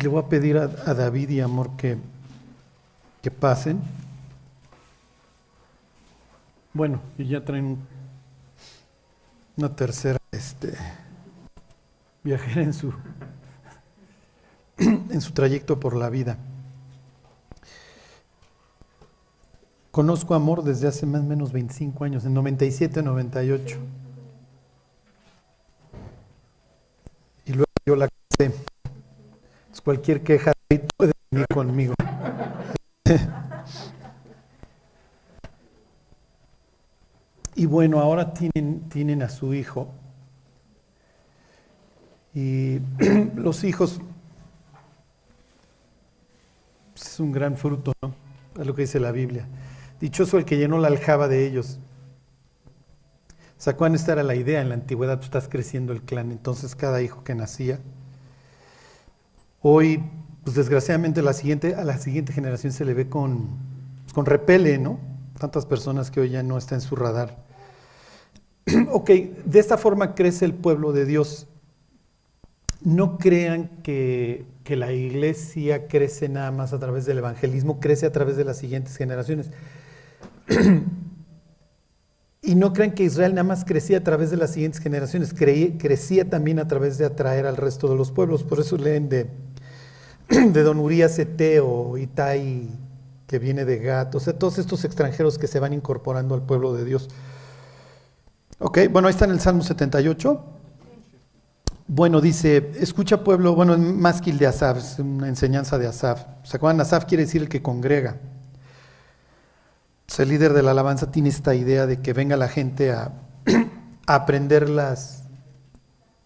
Le voy a pedir a, David y Amor que, que pasen. Bueno, y ya traen un- una tercera este, viajera en su, en su trayecto por la vida. Conozco Amor desde hace más o menos 25 años, en 97, 98. Y luego yo la casé. Entonces, cualquier queja puede venir conmigo. Y bueno, ahora tienen, tienen a su hijo. Y los hijos pues, es un gran fruto, ¿no? Es lo que dice la Biblia. Dichoso el que llenó la aljaba de ellos. O sea, esta era la idea en la antigüedad, tú estás creciendo el clan, entonces cada hijo que nacía. Hoy, pues desgraciadamente a la siguiente generación se le ve con, pues, con repele, ¿no? Tantas personas que hoy ya no está en su radar. ok, de esta forma crece el pueblo de Dios. No crean que, que la iglesia crece nada más a través del evangelismo, crece a través de las siguientes generaciones. y no crean que Israel nada más crecía a través de las siguientes generaciones, crecía también a través de atraer al resto de los pueblos. Por eso leen de, de Don Urias Eteo, Itai, que viene de Gat, o sea, todos estos extranjeros que se van incorporando al pueblo de Dios. Ok, bueno, ahí está en el Salmo 78. Bueno, dice, escucha pueblo, bueno, es másquil de Asaf, es una enseñanza de Asaf. ¿Se acuerdan? Asaf quiere decir el que congrega. El líder de la alabanza tiene esta idea de que venga la gente a, a aprender las,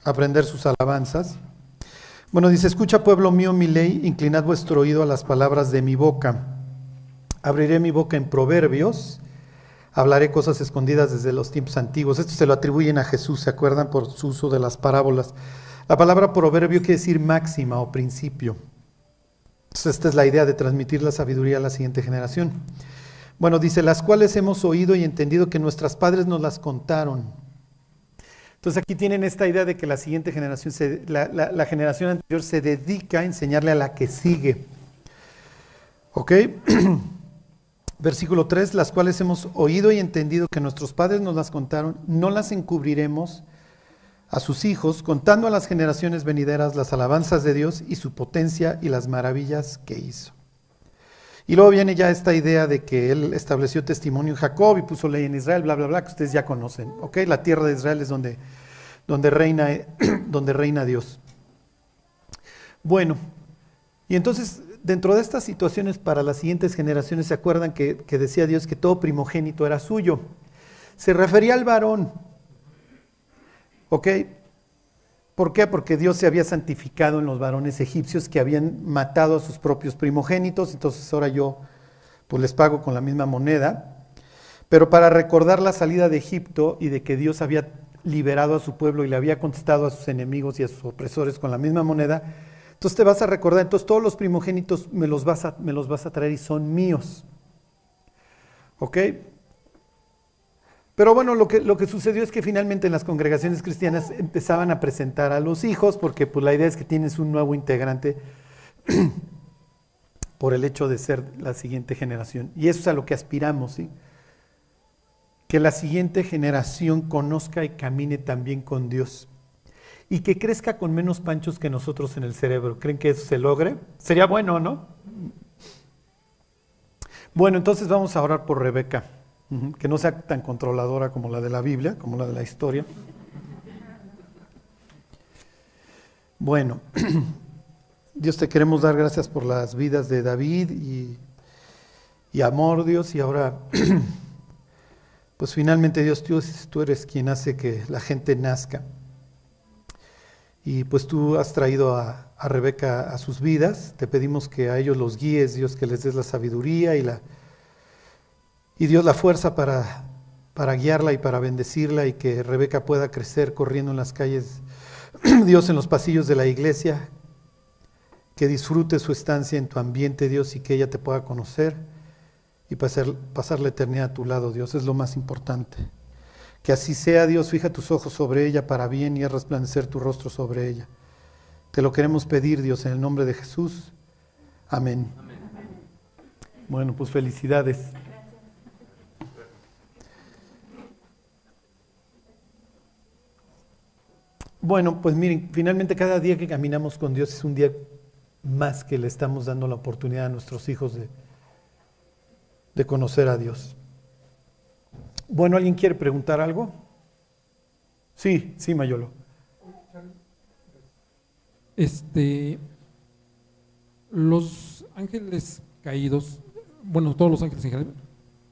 a aprender sus alabanzas. Bueno, dice, escucha pueblo mío mi ley, inclinad vuestro oído a las palabras de mi boca. Abriré mi boca en proverbios, hablaré cosas escondidas desde los tiempos antiguos. Esto se lo atribuyen a Jesús, ¿se acuerdan? Por su uso de las parábolas. La palabra proverbio quiere decir máxima o principio. Esta es la idea de transmitir la sabiduría a la siguiente generación. Bueno, dice, las cuales hemos oído y entendido que nuestros padres nos las contaron. Entonces aquí tienen esta idea de que la siguiente generación, la generación anterior se dedica a enseñarle a la que sigue. ¿Ok? Versículo 3, las cuales hemos oído y entendido que nuestros padres nos las contaron, no las encubriremos a sus hijos, contando a las generaciones venideras las alabanzas de Dios y su potencia y las maravillas que hizo. Y luego viene ya esta idea de que él estableció testimonio en Jacob y puso ley en Israel, bla, bla, bla, que ustedes ya conocen. ¿ok? La tierra de Israel es donde, donde, reina, donde reina Dios. Bueno, y entonces dentro de estas situaciones para las siguientes generaciones, ¿se acuerdan que, que decía Dios que todo primogénito era suyo? Se refería al varón. ¿Ok? ¿Por qué? Porque Dios se había santificado en los varones egipcios que habían matado a sus propios primogénitos, entonces ahora yo pues les pago con la misma moneda. Pero para recordar la salida de Egipto y de que Dios había liberado a su pueblo y le había contestado a sus enemigos y a sus opresores con la misma moneda, entonces te vas a recordar, entonces todos los primogénitos me los vas a, me los vas a traer y son míos. ¿Ok? Pero bueno, lo que, lo que sucedió es que finalmente en las congregaciones cristianas empezaban a presentar a los hijos, porque pues la idea es que tienes un nuevo integrante por el hecho de ser la siguiente generación. Y eso es a lo que aspiramos, ¿sí? Que la siguiente generación conozca y camine también con Dios. Y que crezca con menos panchos que nosotros en el cerebro. ¿Creen que eso se logre? Sería bueno, ¿no? Bueno, entonces vamos a orar por Rebeca. Que no sea tan controladora como la de la Biblia, como la de la historia. Bueno, Dios te queremos dar gracias por las vidas de David y, y amor, Dios, y ahora, pues finalmente Dios, tú, tú eres quien hace que la gente nazca. Y pues tú has traído a, a Rebeca a sus vidas, te pedimos que a ellos los guíes, Dios, que les des la sabiduría y la, y Dios la fuerza para, para guiarla y para bendecirla y que Rebeca pueda crecer corriendo en las calles, Dios, en los pasillos de la iglesia, que disfrute su estancia en tu ambiente, Dios, y que ella te pueda conocer y pasar, pasar la eternidad a tu lado, Dios, es lo más importante. Que así sea, Dios, fija tus ojos sobre ella para bien y resplandecer tu rostro sobre ella. Te lo queremos pedir, Dios, en el nombre de Jesús. Amén. Bueno, pues felicidades. Bueno, pues miren, finalmente cada día que caminamos con Dios es un día más que le estamos dando la oportunidad a nuestros hijos de, de conocer a Dios. Bueno, ¿alguien quiere preguntar algo? Sí, sí, Mayolo. Este, los ángeles caídos, bueno, todos los ángeles en general,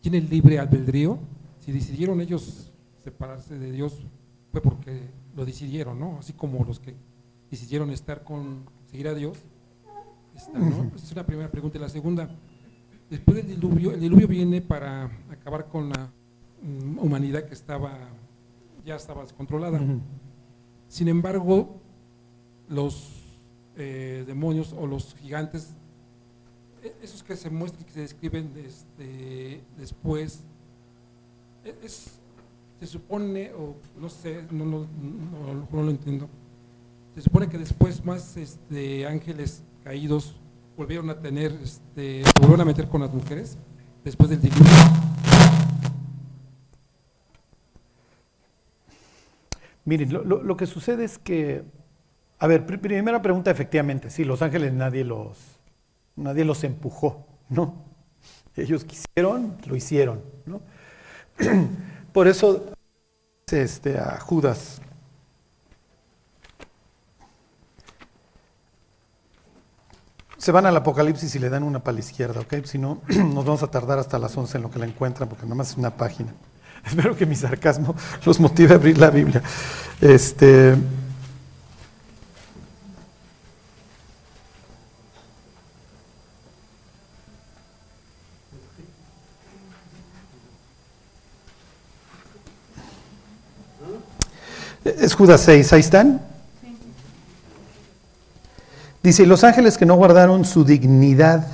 tienen libre albedrío. Si decidieron ellos separarse de Dios, fue porque lo decidieron, ¿no? Así como los que decidieron estar con, seguir a Dios, ¿no? Esa es una primera pregunta. Y la segunda, después del diluvio, el diluvio viene para acabar con la mm, humanidad que estaba, ya estaba descontrolada. Sin embargo, los eh, demonios o los gigantes, e, esos que se muestran y que se describen este, después, e, es, se supone, o no sé, no, no, no, lo entiendo, se supone que después más este, ángeles caídos volvieron a tener, este, volvieron a meter con las mujeres después del diluvio. Miren, lo, lo, que sucede es que, a ver, primera pregunta, efectivamente, sí, los ángeles nadie los, nadie los empujó, ¿no? Ellos quisieron, lo hicieron, ¿no? Por eso este, a Judas. Se van al Apocalipsis y le dan una para la izquierda, ¿ok? Si no, nos vamos a tardar hasta las 11 en lo que la encuentran, porque nomás es una página. Espero que mi sarcasmo los motive a abrir la Biblia. Este. Es Judas 6, ahí están. Dice, los ángeles que no guardaron su dignidad,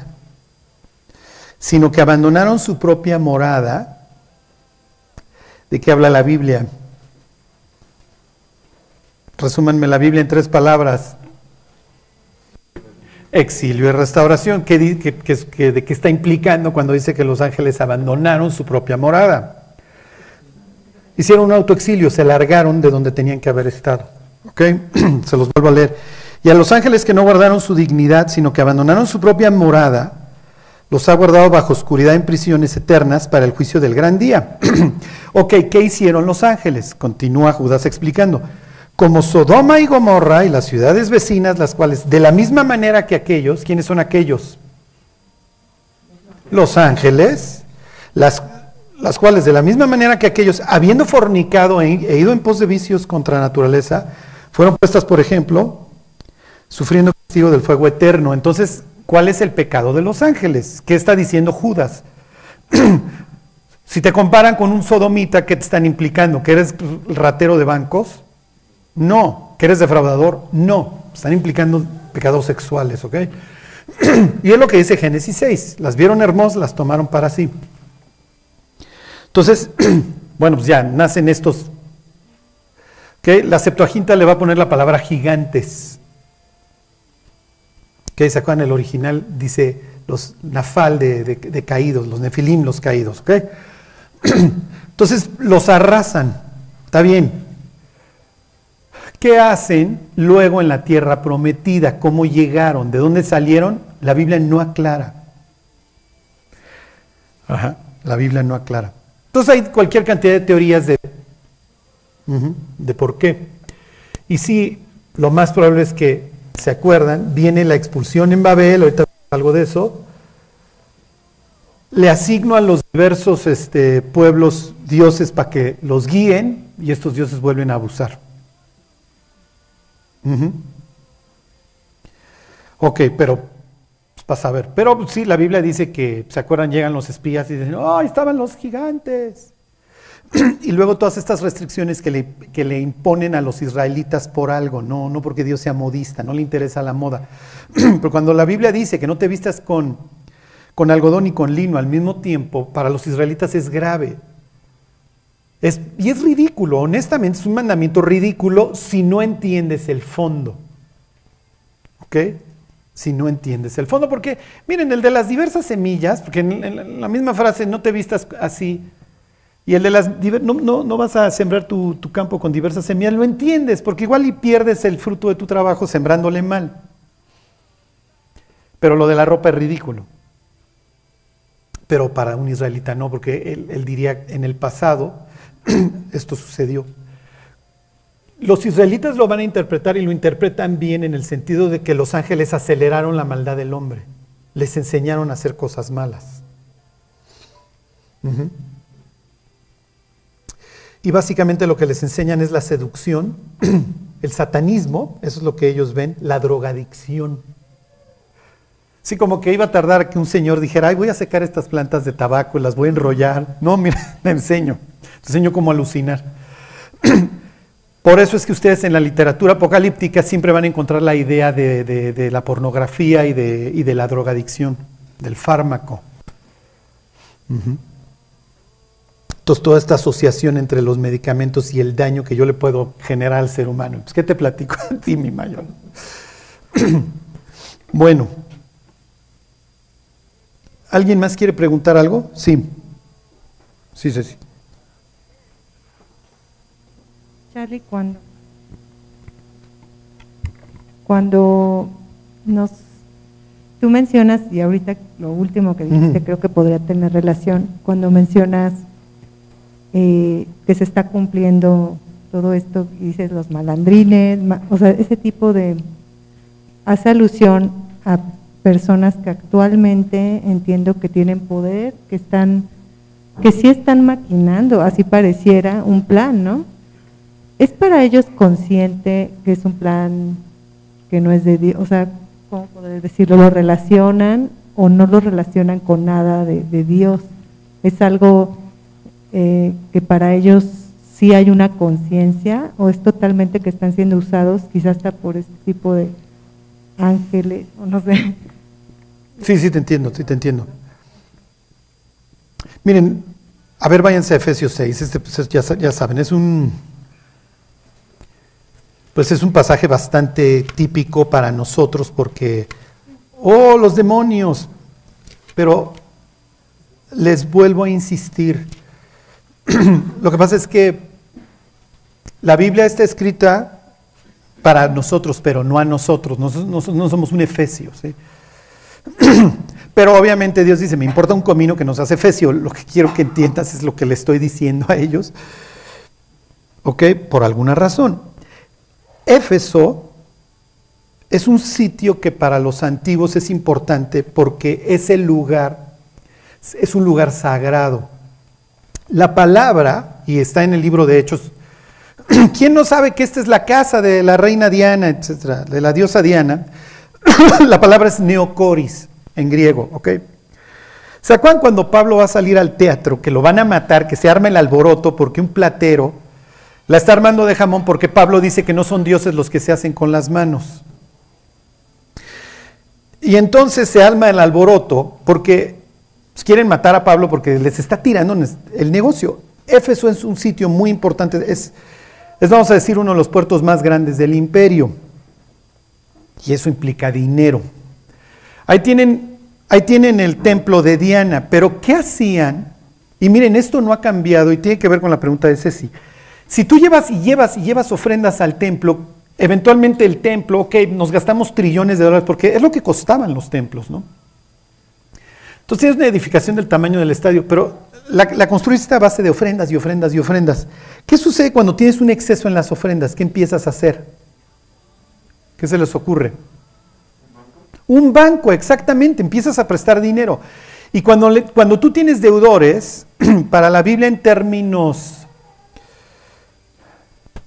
sino que abandonaron su propia morada, ¿de qué habla la Biblia? Resúmanme la Biblia en tres palabras. Exilio y restauración. ¿Qué, de qué está implicando cuando dice que los ángeles abandonaron su propia morada? Hicieron un autoexilio, se largaron de donde tenían que haber estado. ¿Ok? se los vuelvo a leer. Y a los ángeles que no guardaron su dignidad, sino que abandonaron su propia morada, los ha guardado bajo oscuridad en prisiones eternas para el juicio del gran día. ok, ¿qué hicieron los ángeles? Continúa Judas explicando. Como Sodoma y Gomorra y las ciudades vecinas, las cuales, de la misma manera que aquellos, ¿quiénes son aquellos? Los ángeles, las las cuales de la misma manera que aquellos, habiendo fornicado e, e ido en pos de vicios contra la naturaleza, fueron puestas, por ejemplo, sufriendo castigo del fuego eterno. Entonces, ¿cuál es el pecado de los ángeles? ¿Qué está diciendo Judas? si te comparan con un sodomita, ¿qué te están implicando? ¿Que eres ratero de bancos? No. ¿Que eres defraudador? No. Están implicando pecados sexuales, ¿ok? y es lo que dice Génesis 6. Las vieron hermosas, las tomaron para sí. Entonces, bueno, pues ya nacen estos. que La Septuaginta le va a poner la palabra gigantes. que ¿Se acuerdan? El original dice los nafal de, caídos, los nefilim, los caídos. Entonces los arrasan. Está bien. ¿Qué hacen luego en la tierra prometida? ¿Cómo llegaron? ¿De dónde salieron? La Biblia no aclara. Ajá, la Biblia no aclara. Entonces hay cualquier cantidad de teorías de, de por qué. Y sí, lo más probable es que, ¿se acuerdan? Viene la expulsión en Babel, ahorita algo de eso. Le asigno a los diversos este, pueblos dioses para que los guíen y estos dioses vuelven a abusar. Ok, pero para saber. Pero sí, la Biblia dice que, ¿se acuerdan? Llegan los espías y dicen, ¡oh, estaban los gigantes! y luego todas estas restricciones que le, que le, imponen a los israelitas por algo, no, no porque Dios sea modista, no le interesa la moda. Pero cuando la Biblia dice que no te vistas con, con algodón y con lino al mismo tiempo, para los israelitas es grave. Es, y es ridículo, honestamente, es un mandamiento ridículo si no entiendes el fondo. ¿Ok? Si no entiendes el fondo, porque miren, el de las diversas semillas, porque en, la misma frase no te vistas así, y el de las no, no, vas a sembrar tu, tu, campo con diversas semillas, lo entiendes, porque igual y pierdes el fruto de tu trabajo sembrándole mal. Pero lo de la ropa es ridículo. Pero para un israelita no, porque él, diría, en el pasado esto sucedió. Los israelitas lo van a interpretar y lo interpretan bien en el sentido de que los ángeles aceleraron la maldad del hombre, les enseñaron a hacer cosas malas. Y básicamente lo que les enseñan es la seducción, el satanismo, eso es lo que ellos ven, la drogadicción. Sí, como que iba a tardar que un señor dijera, ay, voy a secar estas plantas de tabaco y las voy a enrollar. No, mira, le enseño. Te enseño cómo alucinar. Por eso es que ustedes en la literatura apocalíptica siempre van a encontrar la idea de, la pornografía y de, la drogadicción, del fármaco. Entonces, toda esta asociación entre los medicamentos y el daño que yo le puedo generar al ser humano. Pues, ¿Qué te platico a ti, mi mayor? bueno. ¿Alguien más quiere preguntar algo? Sí. Sí, sí, sí. Charlie, cuando, cuando nos, tú mencionas, y ahorita lo último que dijiste creo que podría tener relación, cuando mencionas eh, que se está cumpliendo todo esto, dices los malandrines, o sea, ese tipo de, hace alusión a personas que actualmente entiendo que tienen poder, que están, que sí están maquinando, así pareciera, un plan, ¿no? ¿Es para ellos consciente que es un plan que no es de Dios? O sea, ¿cómo poder decirlo? ¿Lo relacionan o no lo relacionan con nada de, Dios? ¿Es algo eh, que para ellos sí hay una conciencia o es totalmente que están siendo usados quizás hasta por este tipo de ángeles o no sé? Sí, sí, te entiendo, sí, te entiendo. Miren, a ver, váyanse a Efesios 6, este, pues, ya, ya saben, es un, pues es un pasaje bastante típico para nosotros porque, oh, los demonios, pero les vuelvo a insistir, lo que pasa es que la Biblia está escrita para nosotros, pero no a nosotros, no, no somos un Efesio, ¿sí? Pero obviamente Dios dice, me importa un comino que nos hace Efesio, lo que quiero que entiendas es lo que le estoy diciendo a ellos. ¿Ok? Por alguna razón. Éfeso es un sitio que para los antiguos es importante porque es el lugar, es un lugar sagrado. La palabra, y está en el libro de Hechos, ¿quién no sabe que esta es la casa de la reina Diana, etcétera, de la diosa Diana? la palabra es neocoris en griego, ¿ok? ¿Se acuerdan cuando Pablo va a salir al teatro, que lo van a matar, que se arma el alboroto porque un platero la está armando de jamón porque Pablo dice que no son dioses los que se hacen con las manos? Y entonces se arma el alboroto porque quieren matar a Pablo porque les está tirando el negocio. Éfeso es un sitio muy importante, es, es vamos a decir uno de los puertos más grandes del imperio. Y eso implica dinero. Ahí tienen, ahí tienen el templo de Diana, pero ¿qué hacían? Y miren, esto no ha cambiado y tiene que ver con la pregunta de Ceci. Si tú llevas y llevas y llevas ofrendas al templo, eventualmente el templo, ok, nos gastamos trillones de dólares porque es lo que costaban los templos, ¿no? Entonces es una edificación del tamaño del estadio, pero la, la construiste a base de ofrendas y ofrendas y ofrendas. ¿Qué sucede cuando tienes un exceso en las ofrendas? ¿Qué empiezas a hacer? ¿Qué se les ocurre? Un banco, exactamente, empiezas a prestar dinero. Y cuando, cuando tú tienes deudores, para la Biblia en términos,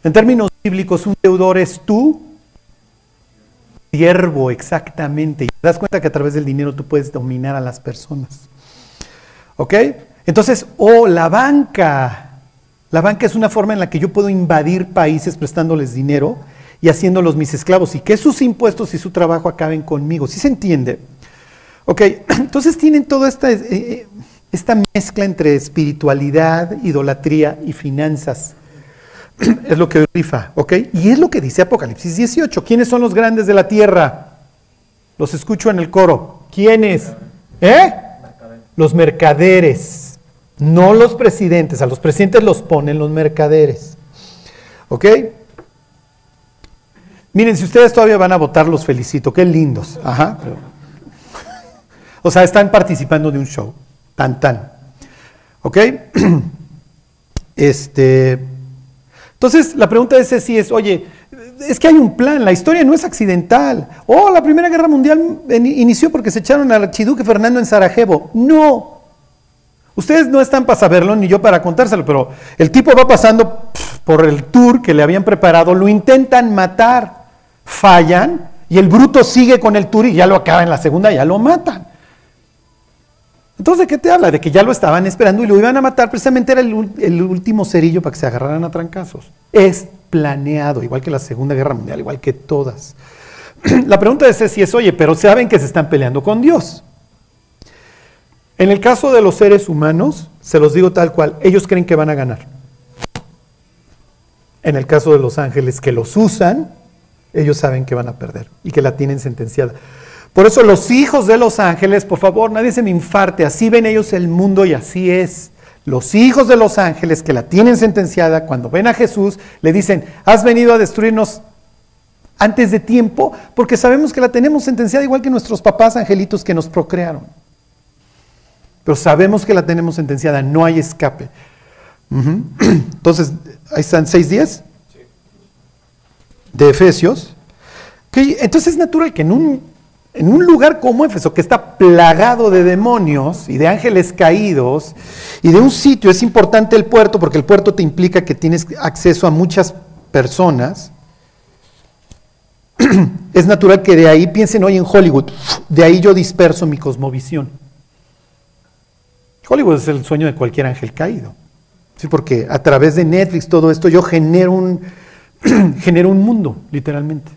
en términos bíblicos, un deudor es tú, siervo, exactamente. Y te das cuenta que a través del dinero tú puedes dominar a las personas. ¿Ok? Entonces, oh, la banca. La banca es una forma en la que yo puedo invadir países prestándoles dinero y haciéndolos mis esclavos y que sus impuestos y su trabajo acaben conmigo. ¿Sí se entiende? Ok, entonces tienen toda esta, eh, eh, esta mezcla entre espiritualidad, idolatría y finanzas. Es lo que rifa, ¿ok? Y es lo que dice Apocalipsis 18. ¿Quiénes son los grandes de la tierra? Los escucho en el coro. ¿Quiénes? ¿Eh? Los mercaderes. No los presidentes. A los presidentes los ponen los mercaderes. ¿Ok? Miren, si ustedes todavía van a votar, los felicito. Qué lindos. Ajá. O sea, están participando de un show. Tan, tan. ¿Ok? Este. Entonces, la pregunta de si es, oye, es que hay un plan, la historia no es accidental. Oh, la Primera Guerra Mundial inició porque se echaron al archiduque Fernando en Sarajevo. No. Ustedes no están para saberlo ni yo para contárselo, pero el tipo va pasando por el tour que le habían preparado, lo intentan matar, fallan y el bruto sigue con el tour y ya lo acaba en la segunda, ya lo matan. Entonces, ¿de qué te habla? De que ya lo estaban esperando y lo iban a matar, precisamente era el, último cerillo para que se agarraran a trancazos. Es planeado, igual que la Segunda Guerra Mundial, igual que todas. La pregunta de si es, oye, pero saben que se están peleando con Dios. En el caso de los seres humanos, se los digo tal cual, ellos creen que van a ganar. En el caso de los ángeles que los usan, ellos saben que van a perder y que la tienen sentenciada. Por eso los hijos de los ángeles, por favor, nadie se me infarte, así ven ellos el mundo y así es. Los hijos de los ángeles que la tienen sentenciada, cuando ven a Jesús, le dicen, has venido a destruirnos antes de tiempo, porque sabemos que la tenemos sentenciada igual que nuestros papás angelitos que nos procrearon. Pero sabemos que la tenemos sentenciada, no hay escape. Entonces, ahí están seis días de Efesios. Entonces es natural que en un en un lugar como Éfeso, que está plagado de demonios y de ángeles caídos, y de un sitio, es importante el puerto, porque el puerto te implica que tienes acceso a muchas personas, es natural que de ahí piensen hoy en Hollywood, de ahí yo disperso mi cosmovisión. Hollywood es el sueño de cualquier ángel caído, ¿sí? porque a través de Netflix, todo esto, yo genero un, genero un mundo, literalmente.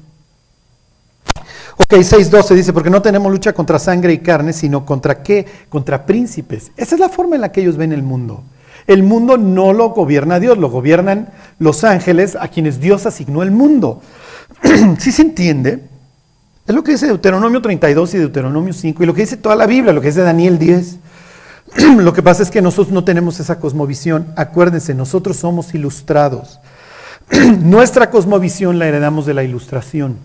Ok, 6.12 dice, porque no tenemos lucha contra sangre y carne, sino contra qué? Contra príncipes. Esa es la forma en la que ellos ven el mundo. El mundo no lo gobierna Dios, lo gobiernan los ángeles a quienes Dios asignó el mundo. ¿Sí se entiende? Es lo que dice Deuteronomio 32 y Deuteronomio 5 y lo que dice toda la Biblia, lo que dice Daniel 10. lo que pasa es que nosotros no tenemos esa cosmovisión. Acuérdense, nosotros somos ilustrados. Nuestra cosmovisión la heredamos de la ilustración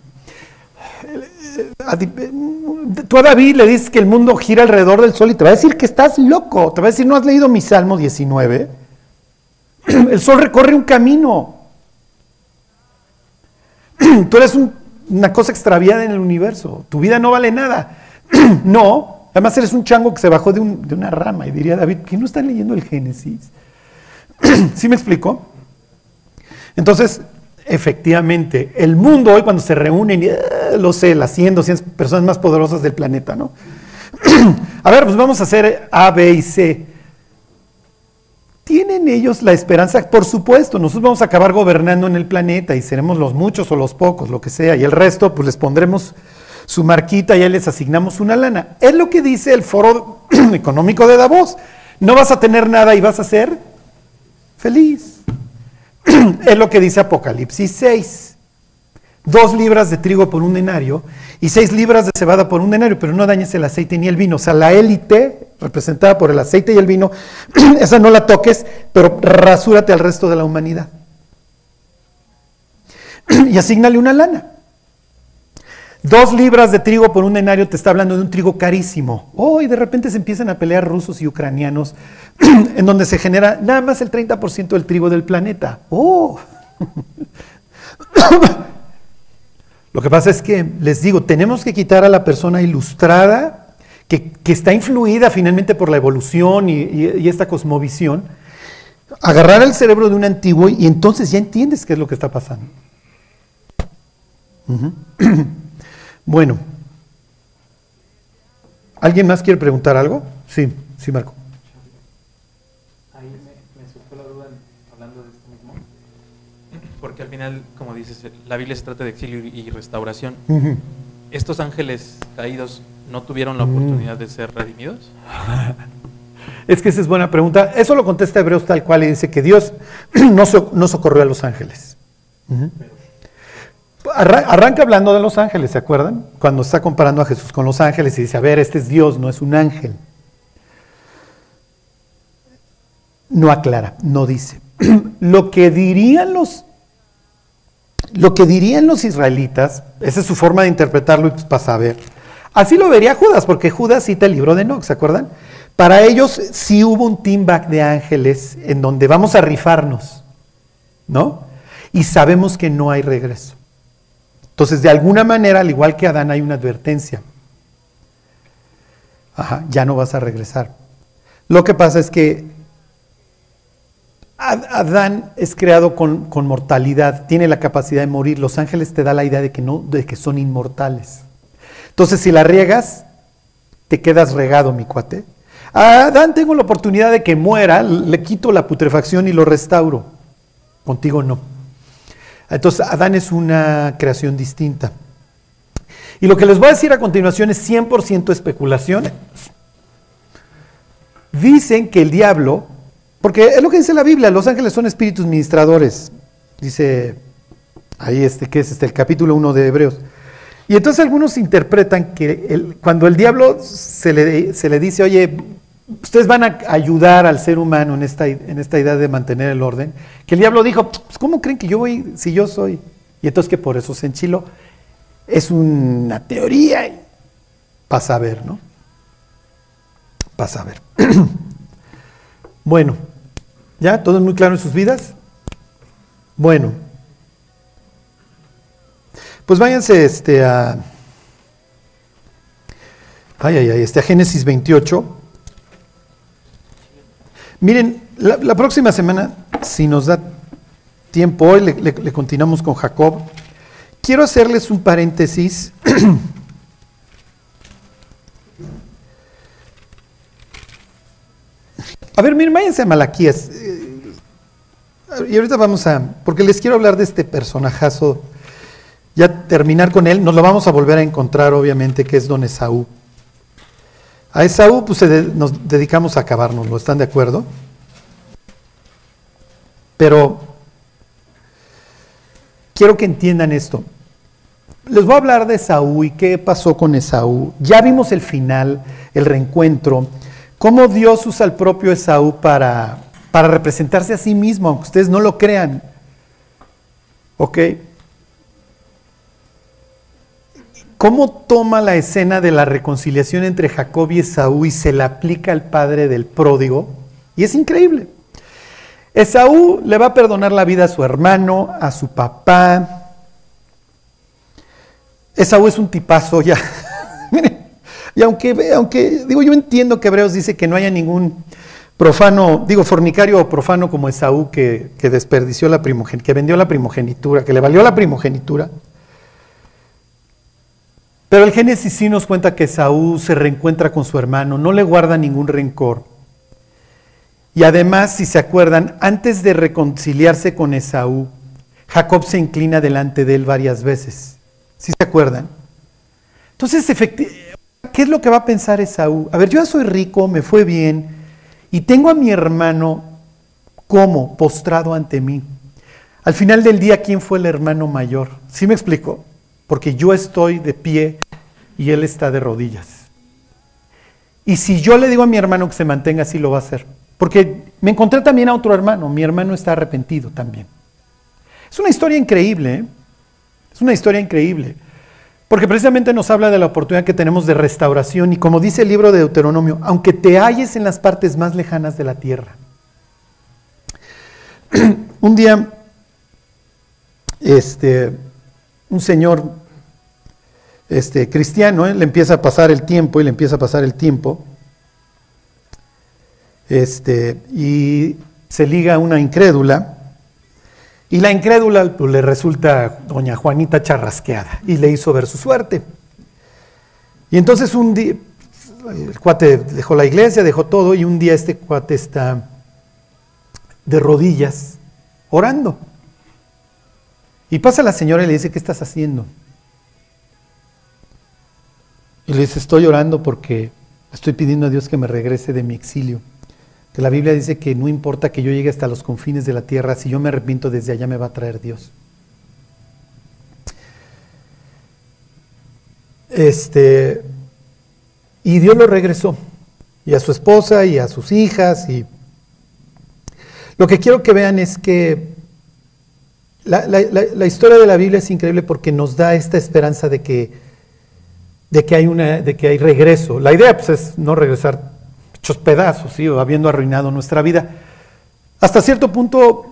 tú a David le dices que el mundo gira alrededor del sol y te va a decir que estás loco. Te va a decir, ¿no has leído mi Salmo 19? El sol recorre un camino. Tú eres una cosa extraviada en el universo. Tu vida no vale nada. No, además eres un chango que se bajó de, una rama. Y diría David, ¿quién no está leyendo el Génesis? ¿Sí me explico? Entonces, efectivamente, el mundo hoy cuando se reúnen, eh, lo sé, las 100, 200 personas más poderosas del planeta, ¿no? a ver, pues vamos a hacer A, B y C. ¿Tienen ellos la esperanza? Por supuesto, nosotros vamos a acabar gobernando en el planeta y seremos los muchos o los pocos, lo que sea, y el resto, pues les pondremos su marquita y ya les asignamos una lana. Es lo que dice el Foro Económico de Davos. No vas a tener nada y vas a ser feliz es lo que dice Apocalipsis 6. Dos libras de trigo por un denario y seis libras de cebada por un denario, pero no dañes el aceite ni el vino. O sea, la élite, representada por el aceite y el vino, esa no la toques, pero rasúrate al resto de la humanidad. y asignale una lana. Dos libras de trigo por un denario te está hablando de un trigo carísimo. Oh, y de repente se empiezan a pelear rusos y ucranianos, en donde se genera nada más el 30% del trigo del planeta. Oh. Lo que pasa es que, les digo, tenemos que quitar a la persona ilustrada, que, está influida finalmente por la evolución y, esta cosmovisión, agarrar el cerebro de un antiguo y entonces ya entiendes qué es lo que está pasando. Bueno, ¿alguien más quiere preguntar algo? Sí, sí, Marco. Ahí me, surgió la duda hablando de esto mismo, porque al final, como dices, la Biblia se trata de exilio y restauración. ¿Estos ángeles caídos no tuvieron la oportunidad de ser redimidos? Es que esa es buena pregunta. Eso lo contesta Hebreos tal cual y dice que Dios no, socorrió a los ángeles. Arranca hablando de los ángeles, ¿se acuerdan? Cuando está comparando a Jesús con los ángeles y dice, a ver, este es Dios, no es un ángel. No aclara, no dice. lo que dirían los lo que dirían los israelitas, esa es su forma de interpretarlo y pues, para saber. Así lo vería Judas, porque Judas cita el libro de Enoch, ¿se acuerdan? Para ellos sí hubo un team back de ángeles en donde vamos a rifarnos, ¿no? Y sabemos que no hay regreso. Entonces, de alguna manera, al igual que Adán, hay una advertencia. Ajá, ya no vas a regresar. Lo que pasa es que Adán es creado con, mortalidad, tiene la capacidad de morir. Los ángeles te da la idea de que, no, de que son inmortales. Entonces, si la riegas, te quedas regado, mi cuate. A Adán tengo la oportunidad de que muera, le quito la putrefacción y lo restauro. Contigo no. Entonces, Adán es una creación distinta. Y lo que les voy a decir a continuación es 100% especulación. Dicen que el diablo, porque es lo que dice la Biblia, los ángeles son espíritus ministradores. Dice ahí este que es este el capítulo 1 de Hebreos. Y entonces algunos interpretan que cuando el diablo se le, se le dice, oye, ustedes van a ayudar al ser humano en esta, en esta idea de mantener el orden, que el diablo dijo, pues, ¿cómo creen que yo voy si yo soy? Y entonces que por eso se enchiló. Es una teoría, pasa a ver, ¿no? Pasa a ver. bueno, ¿ya? ¿Todo es muy claro en sus vidas? Bueno. Pues váyanse este, a... Ay, ay, ay, este, a Génesis 28. Miren, la, próxima semana, si nos da tiempo, hoy le, continuamos con Jacob. Quiero hacerles un paréntesis. a ver, miren, váyanse a Malaquías. Eh, y ahorita vamos a, porque les quiero hablar de este personajazo, ya terminar con él, nos lo vamos a volver a encontrar, obviamente, que es don Esaú. A Esaú pues, nos dedicamos a acabarnos, ¿lo están de acuerdo? Pero quiero que entiendan esto. Les voy a hablar de Esaú y qué pasó con Esaú. Ya vimos el final, el reencuentro, cómo Dios usa al propio Esaú para, para representarse a sí mismo, aunque ustedes no lo crean. ¿Ok? ¿Cómo toma la escena de la reconciliación entre Jacob y Esaú y se la aplica al padre del pródigo? Y es increíble. Esaú le va a perdonar la vida a su hermano, a su papá. Esaú es un tipazo ya. y aunque, aunque, digo, yo entiendo que Hebreos dice que no haya ningún profano, digo, fornicario o profano como Esaú que, que desperdició la primogenitura, que vendió la primogenitura, que le valió la primogenitura. Pero el Génesis sí nos cuenta que Saúl se reencuentra con su hermano, no le guarda ningún rencor. Y además, si se acuerdan, antes de reconciliarse con Esaú, Jacob se inclina delante de él varias veces. ¿Sí se acuerdan? Entonces, ¿qué es lo que va a pensar Esaú? A ver, yo soy rico, me fue bien, y tengo a mi hermano como postrado ante mí. Al final del día, ¿quién fue el hermano mayor? ¿Sí me explico? Porque yo estoy de pie y él está de rodillas. Y si yo le digo a mi hermano que se mantenga así, lo va a hacer. Porque me encontré también a otro hermano, mi hermano está arrepentido también. Es una historia increíble, ¿eh? es una historia increíble, porque precisamente nos habla de la oportunidad que tenemos de restauración y como dice el libro de Deuteronomio, aunque te halles en las partes más lejanas de la tierra. Un día, este, un señor este, cristiano, ¿eh? le empieza a pasar el tiempo y le empieza a pasar el tiempo. Este, y se liga a una incrédula. Y la incrédula pues, le resulta doña Juanita charrasqueada y le hizo ver su suerte. Y entonces un día, el cuate dejó la iglesia, dejó todo, y un día este cuate está de rodillas orando. Y pasa la señora y le dice, ¿qué estás haciendo? Y le dice, estoy orando porque estoy pidiendo a Dios que me regrese de mi exilio. Que la Biblia dice que no importa que yo llegue hasta los confines de la tierra, si yo me arrepiento desde allá me va a traer Dios. Este, y Dios lo regresó, y a su esposa y a sus hijas. Y lo que quiero que vean es que la, historia de la Biblia es increíble porque nos da esta esperanza de que, de que, hay, una, de que hay regreso. La idea pues, es no regresar hechos pedazos, ¿sí? o habiendo arruinado nuestra vida. Hasta cierto punto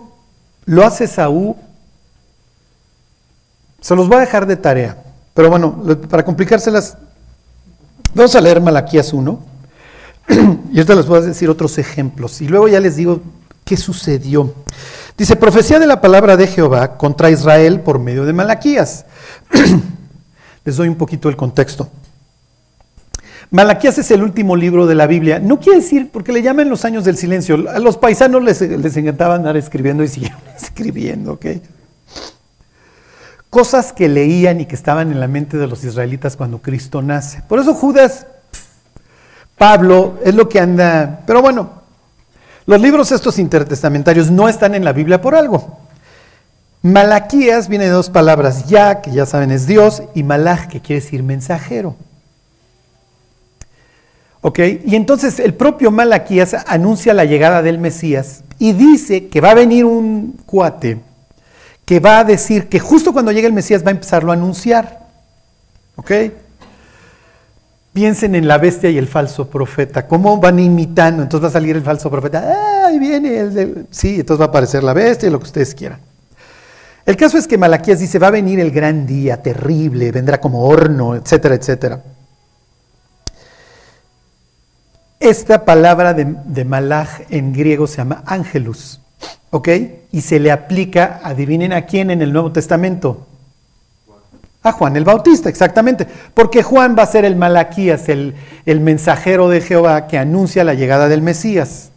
lo hace Saúl. Se los voy a dejar de tarea. Pero bueno, para complicárselas, vamos a leer Malaquías 1. y ahorita les voy a decir otros ejemplos. Y luego ya les digo qué sucedió. Dice, profecía de la palabra de Jehová contra Israel por medio de Malaquías. les doy un poquito el contexto. Malaquías es el último libro de la Biblia. No quiere decir, porque le llaman los años del silencio. A los paisanos les, encantaba andar escribiendo y siguieron escribiendo, ¿ok? Cosas que leían y que estaban en la mente de los israelitas cuando Cristo nace. Por eso Judas, Pablo, es lo que anda. Pero bueno, los libros estos intertestamentarios no están en la Biblia por algo. Malaquías viene de dos palabras, ya, que ya saben es Dios, y malach, que quiere decir mensajero. Y entonces el propio Malaquías anuncia la llegada del Mesías y dice que va a venir un cuate que va a decir que justo cuando llegue el Mesías va a empezarlo a anunciar. ¿Ok? Piensen en la bestia y el falso profeta. ¿Cómo van imitando? Entonces va a salir el falso profeta. ¡Ah, ahí viene! El, Sí, entonces va a aparecer la bestia y lo que ustedes quieran. El caso es que Malaquías dice, va a venir el gran día, terrible, vendrá como horno, etcétera, etcétera. Esta palabra de, malaj en griego se llama ángelus, ¿ok? Y se le aplica, adivinen a quién en el Nuevo Testamento. Juan el Bautista, exactamente. Porque Juan va a ser el Malaquías, el, el mensajero de Jehová que anuncia la llegada del Mesías.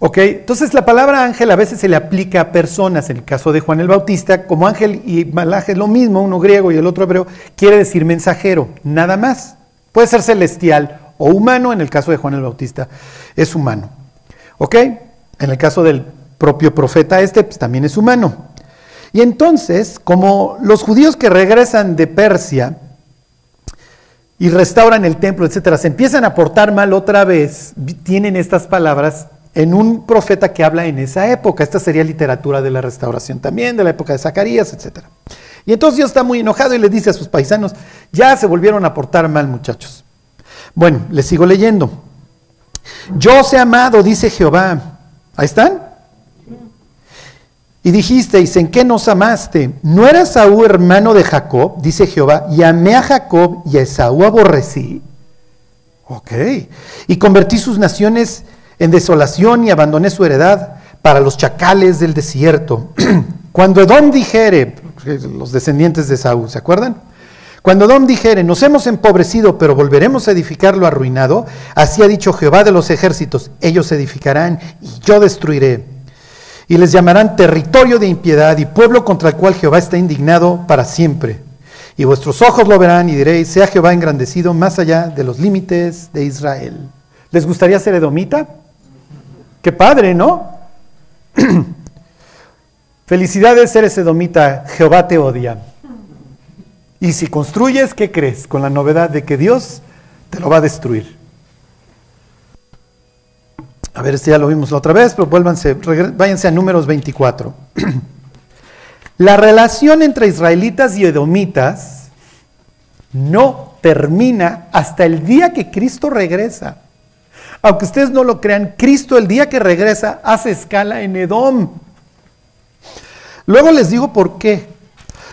¿Ok? Entonces la palabra ángel a veces se le aplica a personas. En el caso de Juan el Bautista, como ángel y malaj es lo mismo, uno griego y el otro hebreo, quiere decir mensajero, nada más. Puede ser celestial o humano, en el caso de Juan el Bautista es humano. ¿Ok? En el caso del propio profeta este, pues también es humano. Y entonces, como los judíos que regresan de Persia y restauran el templo, etcétera, se empiezan a portar mal otra vez, tienen estas palabras en un profeta que habla en esa época. Esta sería literatura de la restauración también, de la época de Zacarías, etcétera. Y entonces Dios está muy enojado y le dice a sus paisanos, ya se volvieron a portar mal, muchachos. Bueno, les sigo leyendo. Yo os he amado, dice Jehová. ¿Ahí están? Y dijisteis, ¿en qué nos amaste? ¿No era Saúl hermano de Jacob? Dice Jehová, y amé a Jacob y a Esaú aborrecí. Ok. Y convertí sus naciones en desolación y abandoné su heredad para los chacales del desierto. Cuando Edom dijere, los descendientes de Saúl, ¿se acuerdan? Cuando Dom dijere, nos hemos empobrecido, pero volveremos a edificar lo arruinado, así ha dicho Jehová de los ejércitos, ellos edificarán y yo destruiré. Y les llamarán territorio de impiedad y pueblo contra el cual Jehová está indignado para siempre. Y vuestros ojos lo verán y diréis, sea Jehová engrandecido más allá de los límites de Israel. ¿Les gustaría ser edomita? Qué padre, ¿no? Felicidades, eres edomita, Jehová te odia. Y si construyes, ¿qué crees? Con la novedad de que Dios te lo va a destruir. A ver, este ya lo vimos la otra vez, pero vuélvanse, váyanse a números 24. la relación entre israelitas y edomitas no termina hasta el día que Cristo regresa. Aunque ustedes no lo crean, Cristo el día que regresa hace escala en Edom. Luego les digo por qué.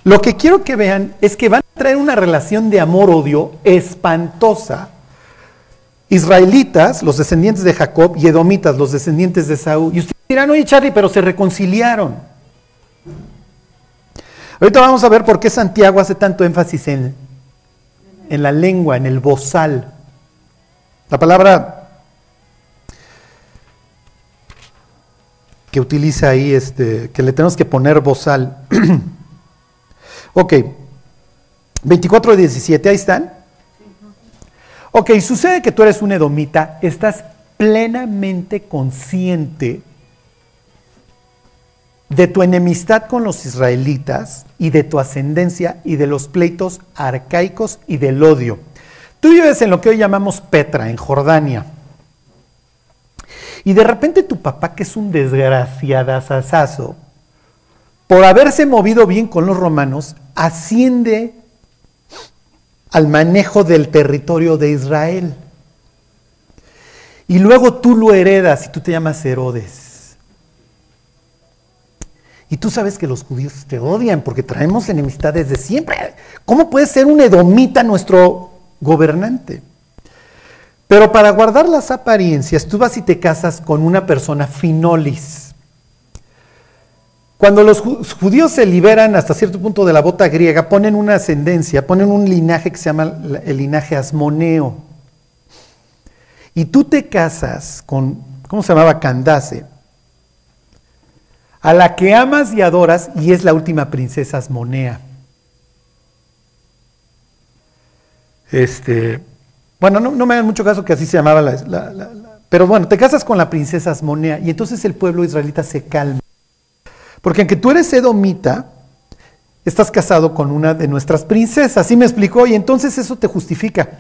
Lo que quiero que vean es que van a traer una relación de amor-odio espantosa. Israelitas, los descendientes de Jacob, y edomitas, los descendientes de Saúl. Y ustedes dirán, oye Charlie, pero se reconciliaron. Ahorita vamos a ver por qué Santiago hace tanto énfasis en, en la lengua, en el bozal. La palabra que utiliza ahí, este, que le tenemos que poner bozal. Ok, 24 de 17, ahí están. Ok, sucede que tú eres un edomita, estás plenamente consciente de tu enemistad con los israelitas y de tu ascendencia y de los pleitos arcaicos y del odio. Tú vives en lo que hoy llamamos Petra, en Jordania. Y de repente tu papá, que es un desgraciadazazazo, por haberse movido bien con los romanos, asciende al manejo del territorio de Israel. Y luego tú lo heredas y tú te llamas Herodes. Y tú sabes que los judíos te odian porque traemos enemistad desde siempre. ¿Cómo puede ser un edomita nuestro gobernante? Pero para guardar las apariencias, tú vas y te casas con una persona finolis. Cuando los judíos se liberan hasta cierto punto de la bota griega, ponen una ascendencia, ponen un linaje que se llama el linaje asmoneo. Y tú te casas con, ¿cómo se llamaba? Candace, a la que amas y adoras y es la última princesa asmonea. Este, bueno, no, me hagan mucho caso que así se llamaba la, Pero bueno, te casas con la princesa Asmonea y entonces el pueblo israelita se calma. Porque aunque tú eres edomita, estás casado con una de nuestras princesas, ¿sí me explicó? Y entonces eso te justifica.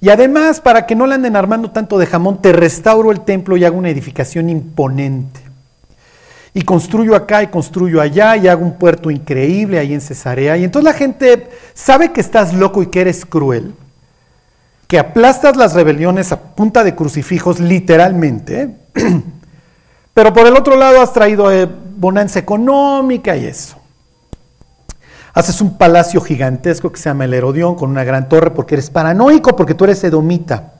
Y además, para que no le anden armando tanto de jamón, te restauro el templo y hago una edificación imponente. Y construyo acá y construyo allá y hago un puerto increíble ahí en Cesarea. Y entonces la gente sabe que estás loco y que eres cruel que aplastas las rebeliones a punta de crucifijos, literalmente, pero por el otro lado has traído eh, bonanza económica y eso. Haces un palacio gigantesco que se llama el Herodión con una gran torre porque eres paranoico, porque tú eres edomita.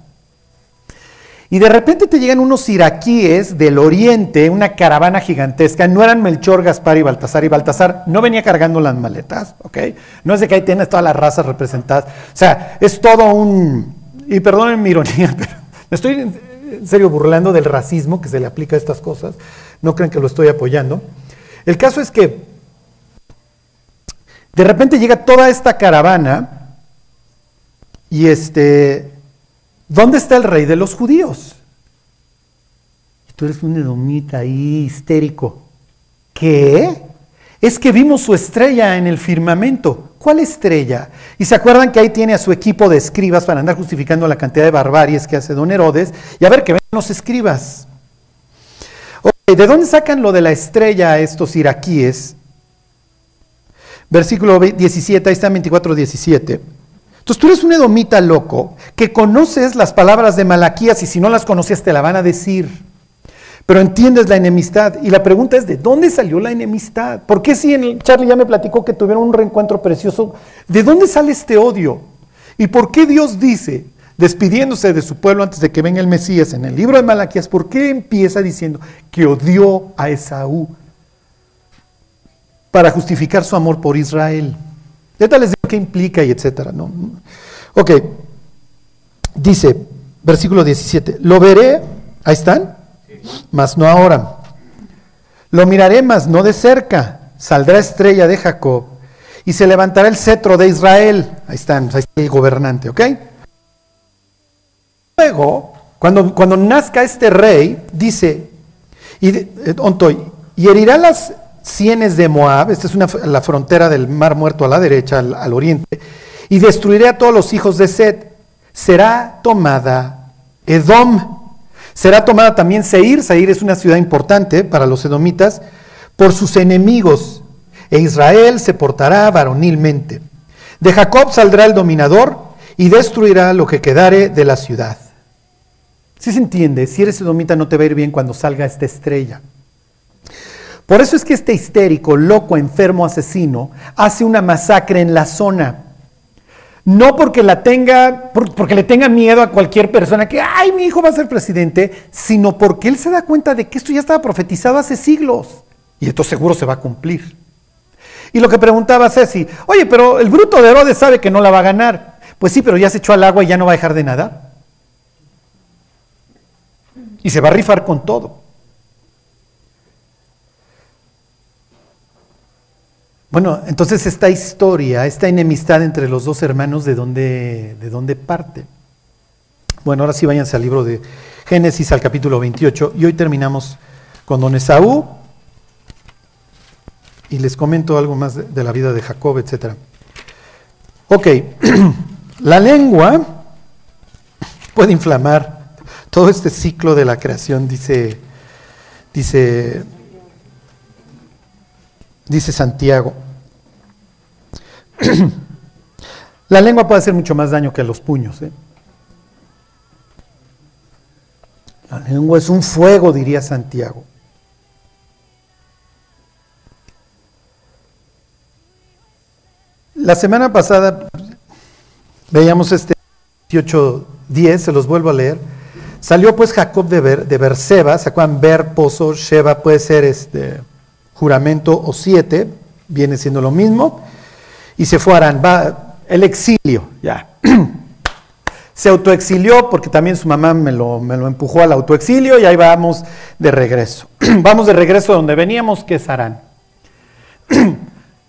Y de repente te llegan unos iraquíes del oriente, una caravana gigantesca. No eran Melchor, Gaspar y Baltasar. Y Baltasar no venía cargando las maletas, ¿ok? No es de que ahí tienes todas las razas representadas. O sea, es todo un, y perdonen mi ironía, pero me estoy en serio burlando del racismo que se le aplica a estas cosas. No crean que lo estoy apoyando. El caso es que de repente llega toda esta caravana y este, ¿dónde está el rey de los judíos? Y tú eres un edomita ahí histérico. ¿Qué? Es que vimos su estrella en el firmamento. ¿Cuál estrella? Y se acuerdan que ahí tiene a su equipo de escribas para andar justificando la cantidad de barbaries que hace don Herodes. Y a ver que ven los escribas. ¿De dónde sacan lo de la estrella a estos iraquíes? Versículo 17, ahí está 24, 17. Entonces tú eres un edomita loco que conoces las palabras de Malaquías y si no las conocías te la van a decir pero entiendes la enemistad. Y la pregunta es, ¿de dónde salió la enemistad? ¿Por qué si en Charlie ya me platicó que tuvieron un reencuentro precioso? ¿De dónde sale este odio? ¿Y por qué Dios dice, despidiéndose de su pueblo antes de que venga el Mesías en el libro de Malaquías, por qué empieza diciendo que odió a Esaú para justificar su amor por Israel? Ya les digo qué implica y etcétera. ¿no? Ok, dice, versículo 17, lo veré, ahí están, mas no ahora. Lo miraré, mas no de cerca. Saldrá estrella de Jacob y se levantará el cetro de Israel. Ahí están, ahí está el gobernante, ¿ok? Luego, cuando, cuando nazca este rey, dice, y, eh, y herirá las sienes de Moab, esta es la frontera del mar muerto a la derecha, al, al oriente, y destruiré a todos los hijos de Set. Será tomada Edom Será tomada también Seir, Seir es una ciudad importante para los edomitas, por sus enemigos, e Israel se portará varonilmente. De Jacob saldrá el dominador y destruirá lo que quedare de la ciudad. Si se entiende, si eres edomita no te va a ir bien cuando salga esta estrella. Por eso es que este histérico, loco, enfermo, asesino, hace una masacre en la zona. No porque la tenga, porque le tenga miedo a cualquier persona que, ay, mi hijo va a ser presidente, sino porque él se da cuenta de que esto ya estaba profetizado hace siglos y esto seguro se va a cumplir. Y lo que preguntaba Ceci, oye, pero el bruto de Herodes sabe que no la va a ganar. Pues sí, pero ya se echó al agua y ya no va a dejar de nadar. Y se va a rifar con todo. Bueno, entonces esta historia, esta enemistad entre los dos hermanos, ¿de dónde, de dónde parte? Bueno, ahora sí váyanse al libro de Génesis, al capítulo 28, y hoy terminamos con don Esaú y les comento algo más de, de la vida de Jacob, etc. Ok, la lengua puede inflamar todo este ciclo de la creación, dice, dice, dice Santiago. La lengua puede hacer mucho más daño que los puños. ¿eh? La lengua es un fuego, diría Santiago. La semana pasada veíamos este 18.10, se los vuelvo a leer. Salió pues Jacob de, Ber, de Berseba, ¿se acuerdan? Ber, pozo, Sheba puede ser este juramento o siete, viene siendo lo mismo. Y se fue a Arán, va el exilio, ya. se autoexilió porque también su mamá me lo, me lo empujó al autoexilio y ahí vamos de regreso. vamos de regreso a donde veníamos, que es Arán.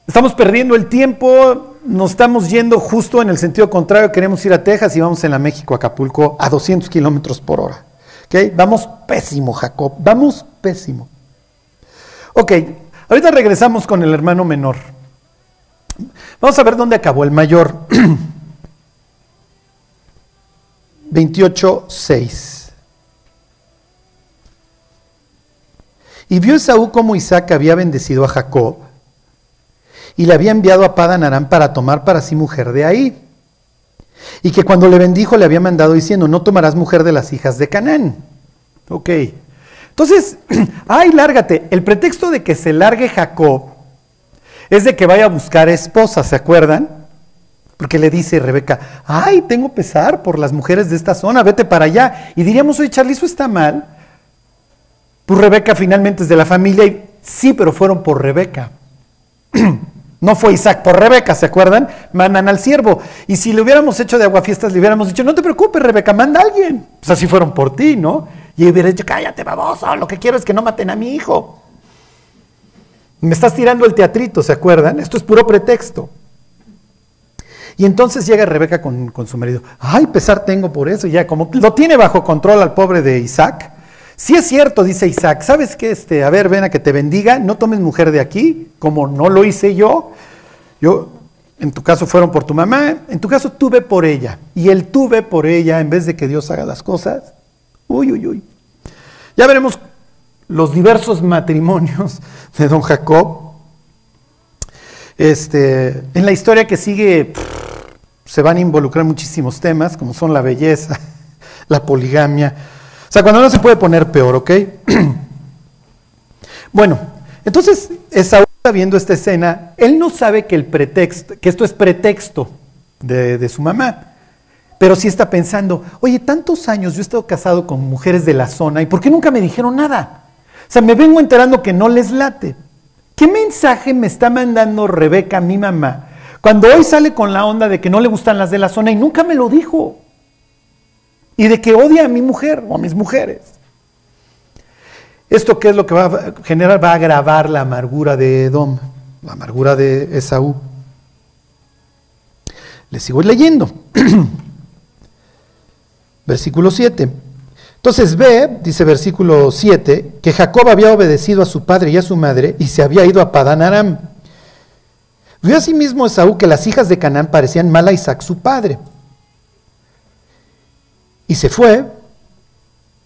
Estamos perdiendo el tiempo, nos estamos yendo justo en el sentido contrario, queremos ir a Texas y vamos en la México, Acapulco, a 200 kilómetros por hora. ¿Okay? Vamos pésimo, Jacob, vamos pésimo. Ok, ahorita regresamos con el hermano menor. Vamos a ver dónde acabó el mayor. 28.6. Y vio Esaú como Isaac había bendecido a Jacob y le había enviado a Padan Aram para tomar para sí mujer de ahí. Y que cuando le bendijo le había mandado diciendo, no tomarás mujer de las hijas de Canaán. Ok. Entonces, ay, lárgate. El pretexto de que se largue Jacob es de que vaya a buscar esposa, ¿se acuerdan? Porque le dice Rebeca, ay, tengo pesar por las mujeres de esta zona, vete para allá. Y diríamos, oye, Charlie, eso está mal. Pues Rebeca finalmente es de la familia y sí, pero fueron por Rebeca. No fue Isaac por Rebeca, ¿se acuerdan? Mandan al siervo. Y si le hubiéramos hecho de aguafiestas, le hubiéramos dicho, no te preocupes, Rebeca, manda a alguien. Pues así fueron por ti, ¿no? Y hubiera dicho, cállate, baboso, lo que quiero es que no maten a mi hijo. Me estás tirando el teatrito, ¿se acuerdan? Esto es puro pretexto. Y entonces llega Rebeca con, con su marido. Ay, pesar tengo por eso. Y ya, como lo tiene bajo control al pobre de Isaac, si es cierto, dice Isaac, ¿sabes qué? Este, a ver, ven a que te bendiga, no tomes mujer de aquí, como no lo hice yo. Yo, en tu caso fueron por tu mamá, en tu caso tuve por ella. Y el tuve por ella, en vez de que Dios haga las cosas, uy, uy, uy. Ya veremos los diversos matrimonios de don Jacob. Este, en la historia que sigue se van a involucrar muchísimos temas, como son la belleza, la poligamia, o sea, cuando no se puede poner peor, ¿ok? bueno, entonces Esaú está viendo esta escena, él no sabe que el pretexto, que esto es pretexto de, de su mamá. Pero sí está pensando, oye, tantos años yo he estado casado con mujeres de la zona y ¿por qué nunca me dijeron nada? O sea, me vengo enterando que no les late. ¿Qué mensaje me está mandando Rebeca, mi mamá, cuando hoy sale con la onda de que no le gustan las de la zona y nunca me lo dijo? y de que odia a mi mujer o a mis mujeres. ¿Esto qué es lo que va a generar? Va a agravar la amargura de Edom, la amargura de Esaú. Le sigo leyendo. versículo 7. Entonces ve, dice versículo 7, que Jacob había obedecido a su padre y a su madre y se había ido a Padán Aram. Vio asimismo Esaú que las hijas de Canaán parecían mal a Isaac su padre y se fue,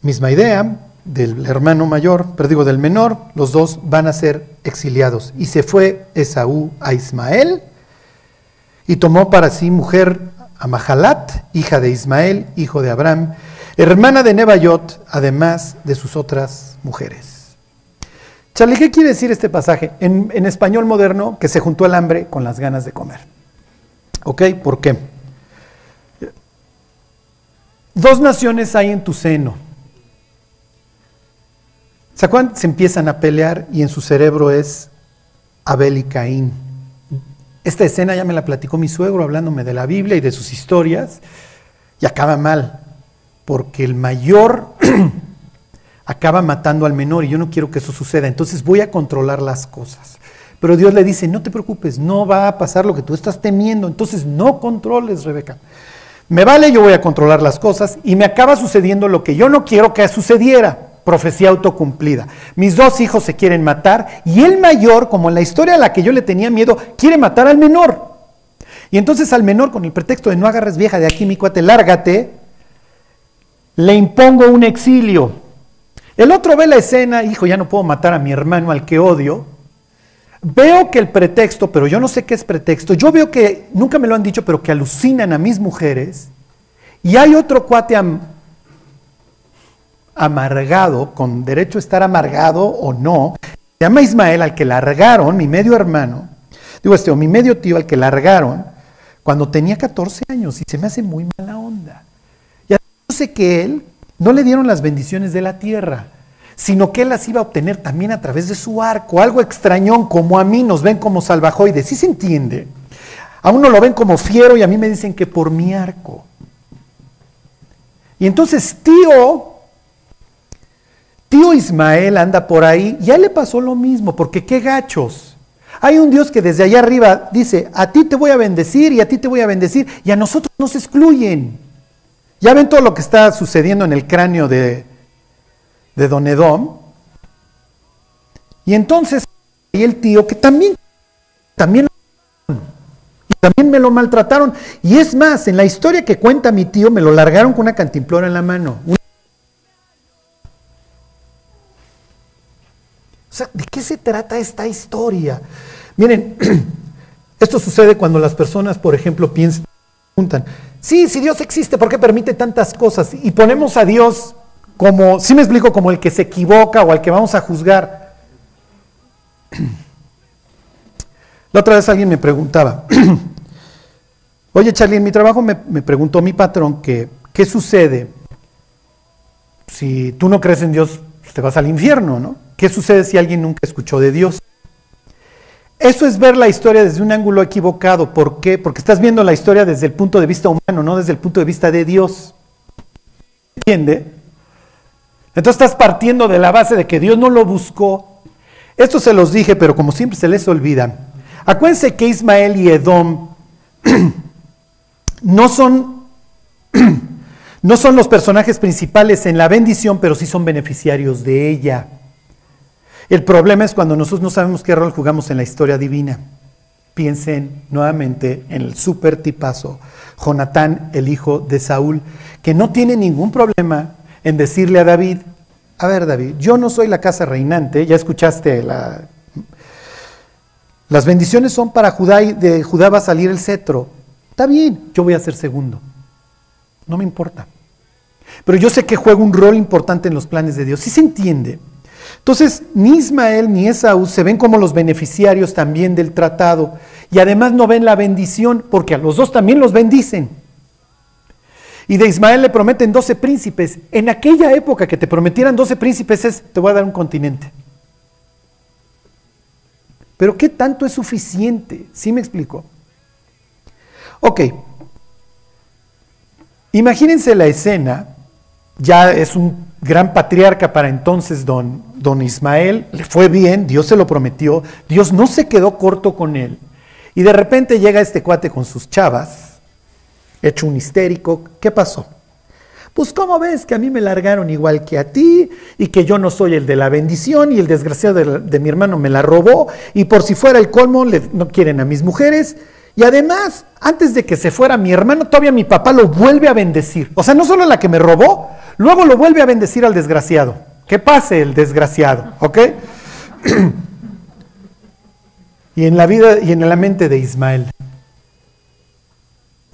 misma idea, del hermano mayor, pero digo del menor, los dos van a ser exiliados. Y se fue Esaú a Ismael y tomó para sí mujer a hija de Ismael, hijo de Abraham, hermana de Nebayot, además de sus otras mujeres. Charlie, ¿qué quiere decir este pasaje? En, español moderno, que se juntó el hambre con las ganas de comer. ¿Ok? ¿Por qué? Dos naciones hay en tu seno. ¿Se? Se empiezan a pelear y en su cerebro es Abel y Caín. Esta escena ya me la platicó mi suegro hablándome de la Biblia y de sus historias y acaba mal, porque el mayor acaba matando al menor y yo no quiero que eso suceda, entonces voy a controlar las cosas. Pero Dios le dice, no te preocupes, no va a pasar lo que tú estás temiendo, entonces no controles, Rebeca. Me vale, yo voy a controlar las cosas y me acaba sucediendo lo que yo no quiero que sucediera. Profecía autocumplida. Mis dos hijos se quieren matar y el mayor, como en la historia a la que yo le tenía miedo, quiere matar al menor. Y entonces al menor, con el pretexto de no agarres vieja de aquí, mi cuate, lárgate, le impongo un exilio. El otro ve la escena, hijo, ya no puedo matar a mi hermano al que odio. Veo que el pretexto, pero yo no sé qué es pretexto, yo veo que, nunca me lo han dicho, pero que alucinan a mis mujeres. Y hay otro cuate amargado, con derecho a estar amargado o no, se llama Ismael, al que largaron, mi medio hermano, digo este, o mi medio tío, al que largaron, cuando tenía 14 años, y se me hace muy mala onda. Ya sé que él no le dieron las bendiciones de la tierra, sino que él las iba a obtener también a través de su arco, algo extrañón, como a mí nos ven como salvajoides, ¿sí se entiende? A uno lo ven como fiero y a mí me dicen que por mi arco. Y entonces tío, tío Ismael anda por ahí, ya le pasó lo mismo, porque qué gachos. Hay un Dios que desde allá arriba dice, a ti te voy a bendecir y a ti te voy a bendecir, y a nosotros nos excluyen. Ya ven todo lo que está sucediendo en el cráneo de, de Don Edom. Y entonces, y el tío que también, también, y también me lo maltrataron. Y es más, en la historia que cuenta mi tío, me lo largaron con una cantimplora en la mano. Sea, ¿de qué se trata esta historia? Miren, esto sucede cuando las personas, por ejemplo, piensan, preguntan, sí, si Dios existe, ¿por qué permite tantas cosas? Y ponemos a Dios como, si me explico, como el que se equivoca o al que vamos a juzgar. La otra vez alguien me preguntaba, oye Charlie, en mi trabajo me, me preguntó mi patrón que, ¿qué sucede si tú no crees en Dios, pues te vas al infierno, ¿no? ¿Qué sucede si alguien nunca escuchó de Dios? Eso es ver la historia desde un ángulo equivocado. ¿Por qué? Porque estás viendo la historia desde el punto de vista humano, no desde el punto de vista de Dios. ¿Entiende? Entonces estás partiendo de la base de que Dios no lo buscó. Esto se los dije, pero como siempre se les olvida. Acuérdense que Ismael y Edom no son, no son los personajes principales en la bendición, pero sí son beneficiarios de ella. El problema es cuando nosotros no sabemos qué rol jugamos en la historia divina. Piensen nuevamente en el super tipazo, Jonatán, el hijo de Saúl, que no tiene ningún problema en decirle a David, a ver David, yo no soy la casa reinante, ya escuchaste la... Las bendiciones son para Judá y de Judá va a salir el cetro. Está bien, yo voy a ser segundo. No me importa. Pero yo sé que juega un rol importante en los planes de Dios. ¿Sí se entiende? Entonces, ni Ismael ni Esaú se ven como los beneficiarios también del tratado. Y además no ven la bendición porque a los dos también los bendicen. Y de Ismael le prometen 12 príncipes. En aquella época que te prometieran 12 príncipes es, te voy a dar un continente. Pero ¿qué tanto es suficiente? ¿Sí me explico? Ok. Imagínense la escena, ya es un gran patriarca para entonces don, don Ismael, le fue bien, Dios se lo prometió, Dios no se quedó corto con él. Y de repente llega este cuate con sus chavas, hecho un histérico, ¿qué pasó? Pues ¿cómo ves que a mí me largaron igual que a ti y que yo no soy el de la bendición y el desgraciado de, mi hermano me la robó y por si fuera el colmo no quieren a mis mujeres? Y además, antes de que se fuera mi hermano, todavía mi papá lo vuelve a bendecir. O sea, no solo la que me robó, luego lo vuelve a bendecir al desgraciado. Que pase el desgraciado, ¿ok? y en la vida y en la mente de Ismael,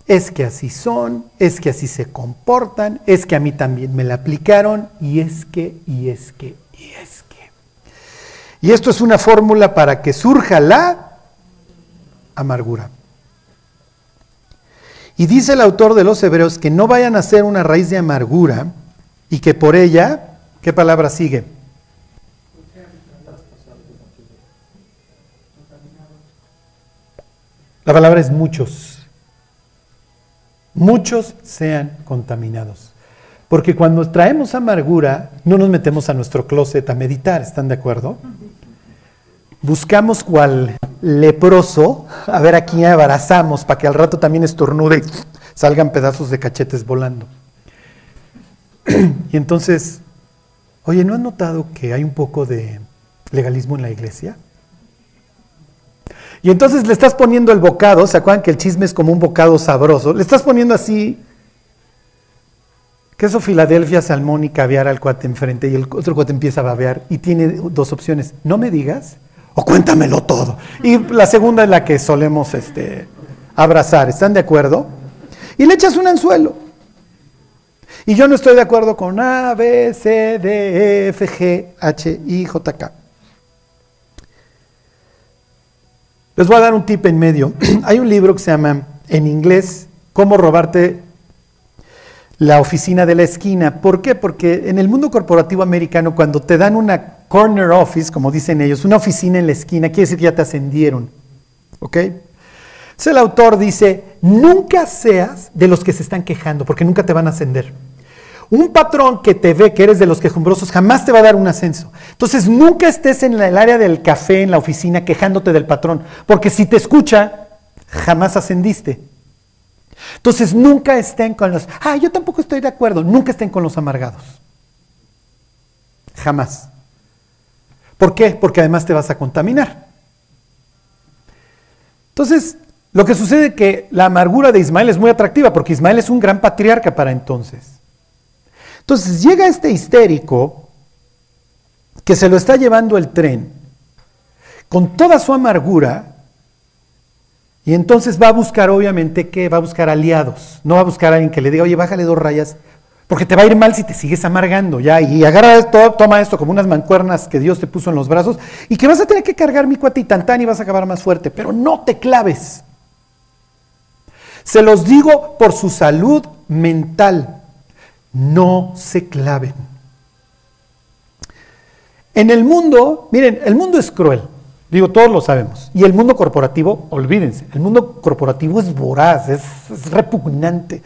es que así son, es que así se comportan, es que a mí también me la aplicaron, y es que, y es que, y es que. Y esto es una fórmula para que surja la amargura. Y dice el autor de los Hebreos que no vayan a ser una raíz de amargura y que por ella, ¿qué palabra sigue? La palabra es muchos muchos sean contaminados. Porque cuando traemos amargura, no nos metemos a nuestro closet a meditar, ¿están de acuerdo? Buscamos cual leproso, a ver a quién abrazamos para que al rato también estornude y salgan pedazos de cachetes volando. Y entonces Oye, ¿no has notado que hay un poco de legalismo en la iglesia? Y entonces le estás poniendo el bocado, ¿se acuerdan que el chisme es como un bocado sabroso? Le estás poniendo así queso Filadelfia, salmón y caviar al cuate enfrente y el otro cuate empieza a babear y tiene dos opciones, no me digas o cuéntamelo todo. Y la segunda es la que solemos este, abrazar, ¿están de acuerdo? Y le echas un anzuelo. Y yo no estoy de acuerdo con A, B, C, D, E, F, G, H, I, J, K. Les voy a dar un tip en medio. Hay un libro que se llama, en inglés, Cómo robarte la oficina de la esquina. ¿Por qué? Porque en el mundo corporativo americano, cuando te dan una corner office, como dicen ellos, una oficina en la esquina, quiere decir que ya te ascendieron. ¿Ok? Entonces el autor dice, nunca seas de los que se están quejando, porque nunca te van a ascender. Un patrón que te ve que eres de los quejumbrosos jamás te va a dar un ascenso. Entonces nunca estés en el área del café, en la oficina, quejándote del patrón, porque si te escucha, jamás ascendiste. Entonces nunca estén con los, ah, yo tampoco estoy de acuerdo, nunca estén con los amargados. Jamás. ¿Por qué? Porque además te vas a contaminar. Entonces, lo que sucede es que la amargura de Ismael es muy atractiva, porque Ismael es un gran patriarca para entonces. Entonces llega este histérico que se lo está llevando el tren con toda su amargura y entonces va a buscar obviamente que va a buscar aliados, no va a buscar a alguien que le diga, oye, bájale dos rayas, porque te va a ir mal si te sigues amargando, ya, y agarra esto, toma esto como unas mancuernas que Dios te puso en los brazos y que vas a tener que cargar mi cuate y vas a acabar más fuerte, pero no te claves. Se los digo por su salud mental no se claven. En el mundo, miren, el mundo es cruel, digo, todos lo sabemos. Y el mundo corporativo, olvídense, el mundo corporativo es voraz, es, repugnante.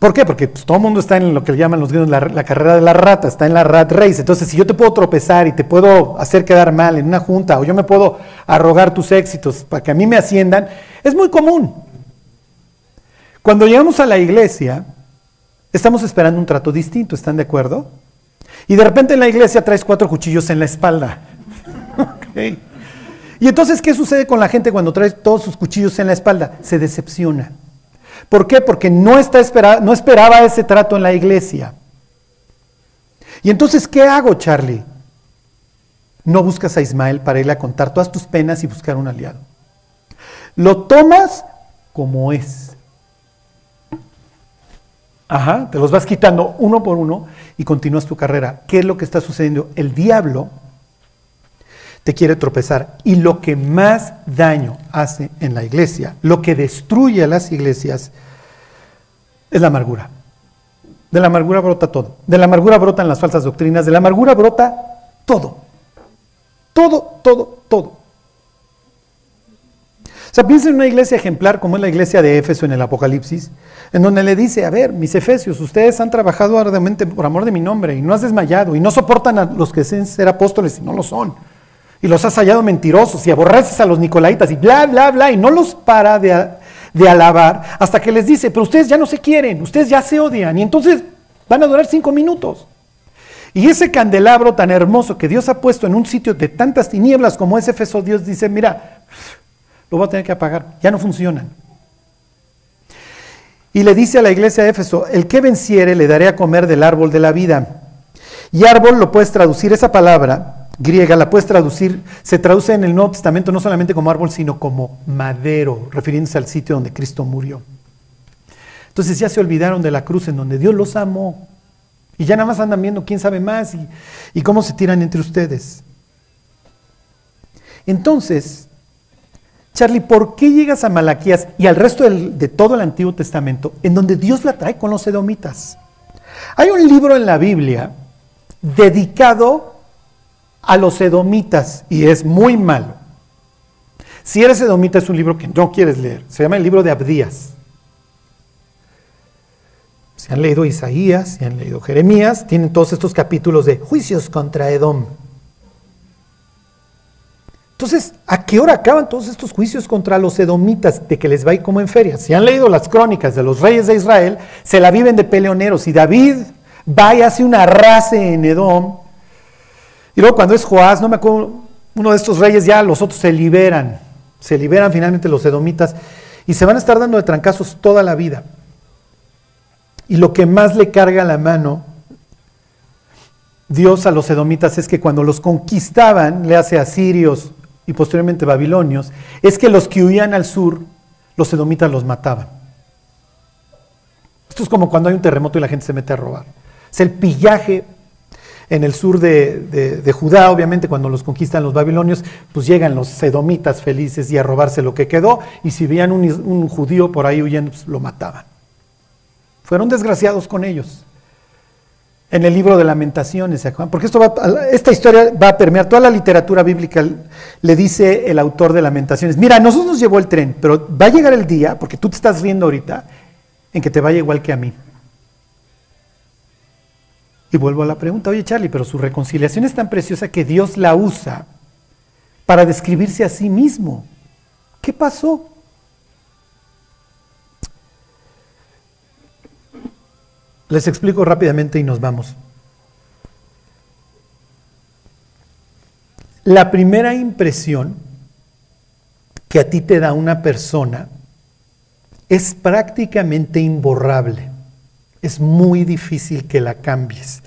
¿Por qué? Porque pues, todo el mundo está en lo que llaman los gringos la, la, carrera de la rata, está en la rat race. Entonces, si yo te puedo tropezar y te puedo hacer quedar mal en una junta, o yo me puedo arrogar tus éxitos para que a mí me asciendan, es muy común. Cuando llegamos a la iglesia, Estamos esperando un trato distinto, ¿están de acuerdo? Y de repente en la iglesia traes cuatro cuchillos en la espalda. Y entonces, ¿qué sucede con la gente cuando trae todos sus cuchillos en la espalda? Se decepciona. ¿Por qué? Porque no, está no esperaba ese trato en la iglesia. Y entonces, ¿qué hago, Charlie? No buscas a Ismael para irle a contar todas tus penas y buscar un aliado. Lo tomas como es. Ajá, te los vas quitando uno por uno y continúas tu carrera. ¿Qué es lo que está sucediendo? El diablo te quiere tropezar y lo que más daño hace en la iglesia, lo que destruye a las iglesias, es la amargura. De la amargura brota todo. De la amargura brotan las falsas doctrinas. De la amargura brota todo. Todo, todo, todo. O sea, piensa en una iglesia ejemplar como es la iglesia de Éfeso en el Apocalipsis, en donde le dice, a ver, mis efesios, ustedes han trabajado arduamente por amor de mi nombre y no has desmayado y no soportan a los que dicen ser apóstoles y no lo son. Y los has hallado mentirosos y aborreces a los nicolaitas y bla, bla, bla, y no los para de, de alabar hasta que les dice, pero ustedes ya no se quieren, ustedes ya se odian y entonces van a durar cinco minutos. Y ese candelabro tan hermoso que Dios ha puesto en un sitio de tantas tinieblas como es Éfeso, Dios dice, mira, lo va a tener que apagar, ya no funcionan. Y le dice a la iglesia de Éfeso, el que venciere le daré a comer del árbol de la vida. Y árbol lo puedes traducir, esa palabra griega la puedes traducir, se traduce en el Nuevo Testamento no solamente como árbol, sino como madero, refiriéndose al sitio donde Cristo murió. Entonces ya se olvidaron de la cruz en donde Dios los amó. Y ya nada más andan viendo quién sabe más y, y cómo se tiran entre ustedes. Entonces, Charlie, ¿por qué llegas a Malaquías y al resto de todo el Antiguo Testamento en donde Dios la trae con los edomitas? Hay un libro en la Biblia dedicado a los edomitas y es muy malo. Si eres edomita es un libro que no quieres leer. Se llama el libro de Abdías. Si han leído Isaías, si han leído Jeremías, tienen todos estos capítulos de juicios contra Edom. Entonces, ¿a qué hora acaban todos estos juicios contra los edomitas de que les va a ir como en feria? Si han leído las crónicas de los reyes de Israel, se la viven de peleoneros y David va y hace una race en Edom. Y luego cuando es Joás, no me acuerdo, uno de estos reyes ya, los otros se liberan, se liberan finalmente los edomitas y se van a estar dando de trancazos toda la vida. Y lo que más le carga la mano Dios a los edomitas es que cuando los conquistaban, le hace a sirios y posteriormente babilonios, es que los que huían al sur, los edomitas los mataban. Esto es como cuando hay un terremoto y la gente se mete a robar. Es el pillaje en el sur de, Judá, obviamente, cuando los conquistan los babilonios, pues llegan los edomitas felices y a robarse lo que quedó, y si veían un, un judío por ahí huyendo, pues lo mataban. Fueron desgraciados con ellos en el libro de lamentaciones, porque esto esta historia va a permear toda la literatura bíblica, le dice el autor de lamentaciones, mira, a nosotros nos llevó el tren, pero va a llegar el día, porque tú te estás riendo ahorita, en que te vaya igual que a mí. Y vuelvo a la pregunta, oye Charlie, pero su reconciliación es tan preciosa que Dios la usa para describirse a sí mismo. ¿Qué pasó? Les explico rápidamente y nos vamos. La primera impresión que a ti te da una persona es prácticamente imborrable. Es muy difícil que la cambies.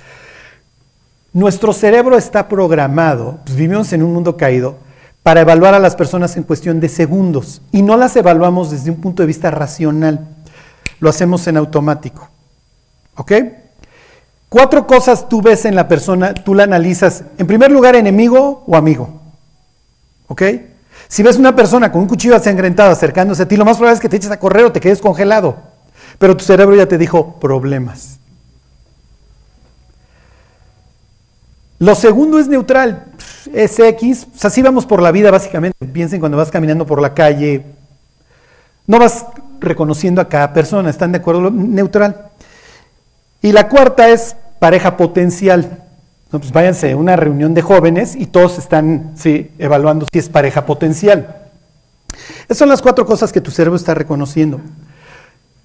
Nuestro cerebro está programado, pues vivimos en un mundo caído, para evaluar a las personas en cuestión de segundos y no las evaluamos desde un punto de vista racional, lo hacemos en automático. ¿Ok? Cuatro cosas tú ves en la persona, tú la analizas. En primer lugar, enemigo o amigo. ¿Ok? Si ves una persona con un cuchillo ensangrentado acercándose a ti, lo más probable es que te eches a correr o te quedes congelado. Pero tu cerebro ya te dijo problemas. Lo segundo es neutral, es X. Así vamos por la vida básicamente. Piensen cuando vas caminando por la calle. No vas reconociendo a cada persona, ¿están de acuerdo? Neutral. Y la cuarta es pareja potencial. pues váyanse a una reunión de jóvenes y todos están evaluando si es pareja potencial. Esas son las cuatro cosas que tu cerebro está reconociendo.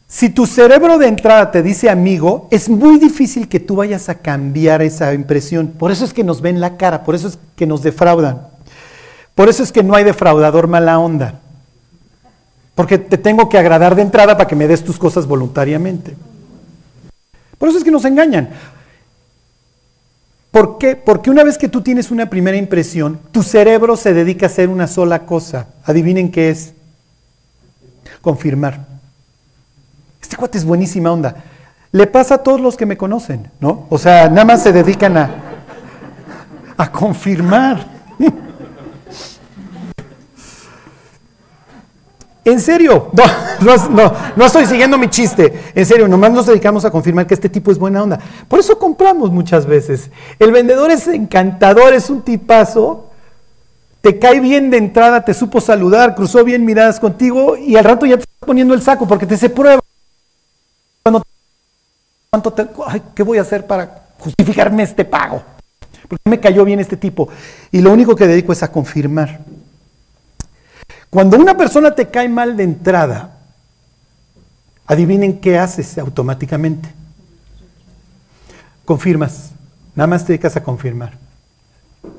Si tu cerebro de entrada te dice amigo, es muy difícil que tú vayas a cambiar esa impresión. Por eso es que nos ven la cara, por eso es que nos defraudan. Por eso es que no hay defraudador mala onda. Porque te tengo que agradar de entrada para que me des tus cosas voluntariamente. Por eso es que nos engañan. ¿Por qué? Porque una vez que tú tienes una primera impresión, tu cerebro se dedica a hacer una sola cosa. Adivinen qué es. Confirmar. Este cuate es buenísima onda. Le pasa a todos los que me conocen, ¿no? O sea, nada más se dedican a, a confirmar. En serio, no, no, no, estoy siguiendo mi chiste. En serio, nomás nos dedicamos a confirmar que este tipo es buena onda. Por eso compramos muchas veces. El vendedor es encantador, es un tipazo. Te cae bien de entrada, te supo saludar, cruzó bien miradas contigo y al rato ya te está poniendo el saco porque te se prueba. ¿Cuánto ¿Qué voy a hacer para justificarme este pago? Porque me cayó bien este tipo. Y lo único que dedico es a confirmar. Cuando una persona te cae mal de entrada, adivinen qué haces automáticamente. Confirmas, nada más te dedicas a confirmar.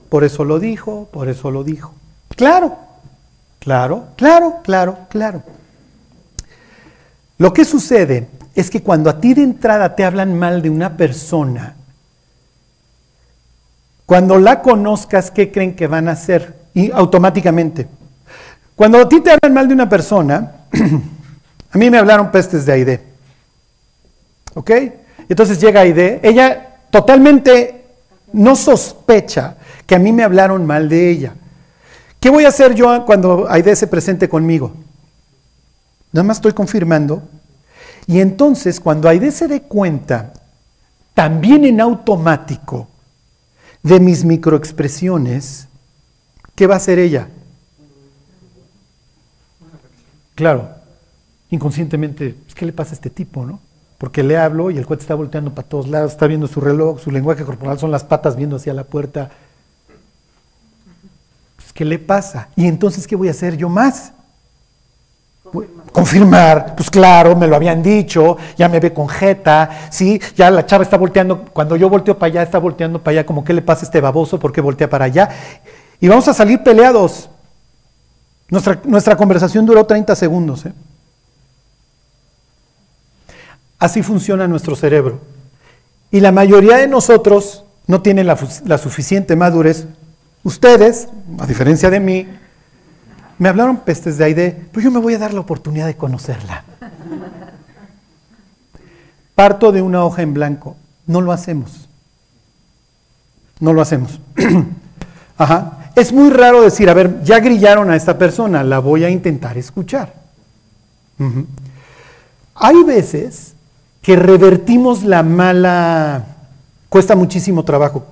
Por eso lo dijo, por eso lo dijo. Claro, claro, claro, claro, claro. Lo que sucede es que cuando a ti de entrada te hablan mal de una persona, cuando la conozcas, ¿qué creen que van a hacer? Y automáticamente cuando a ti te hablan mal de una persona, a mí me hablaron pestes de Aide. ¿Ok? Entonces llega Aide, ella totalmente no sospecha que a mí me hablaron mal de ella. ¿Qué voy a hacer yo cuando Aide se presente conmigo? Nada más estoy confirmando. Y entonces, cuando Aide se dé cuenta, también en automático, de mis microexpresiones, ¿qué va a hacer ella? Claro, inconscientemente, ¿qué le pasa a este tipo, no? Porque le hablo y el cuate está volteando para todos lados, está viendo su reloj, su lenguaje corporal son las patas viendo hacia la puerta. Pues, ¿Qué le pasa? Y entonces, ¿qué voy a hacer yo más? Confirmar. pues claro, me lo habían dicho, ya me ve con jeta, ¿sí? Ya la chava está volteando, cuando yo volteo para allá, está volteando para allá, como que le pasa a este baboso, ¿por qué voltea para allá? Y vamos a salir peleados. Nuestra, conversación duró 30 segundos. ¿eh? Así funciona nuestro cerebro. Y la mayoría de nosotros no tienen la, la suficiente madurez. Ustedes, a diferencia de mí, me hablaron pestes de Aide, pero yo me voy a dar la oportunidad de conocerla. Parto de una hoja en blanco. No lo hacemos. No lo hacemos. Ajá. Es muy raro decir, a ver, ya grillaron a esta persona, la voy a intentar escuchar. Hay veces que revertimos la mala, cuesta muchísimo trabajo.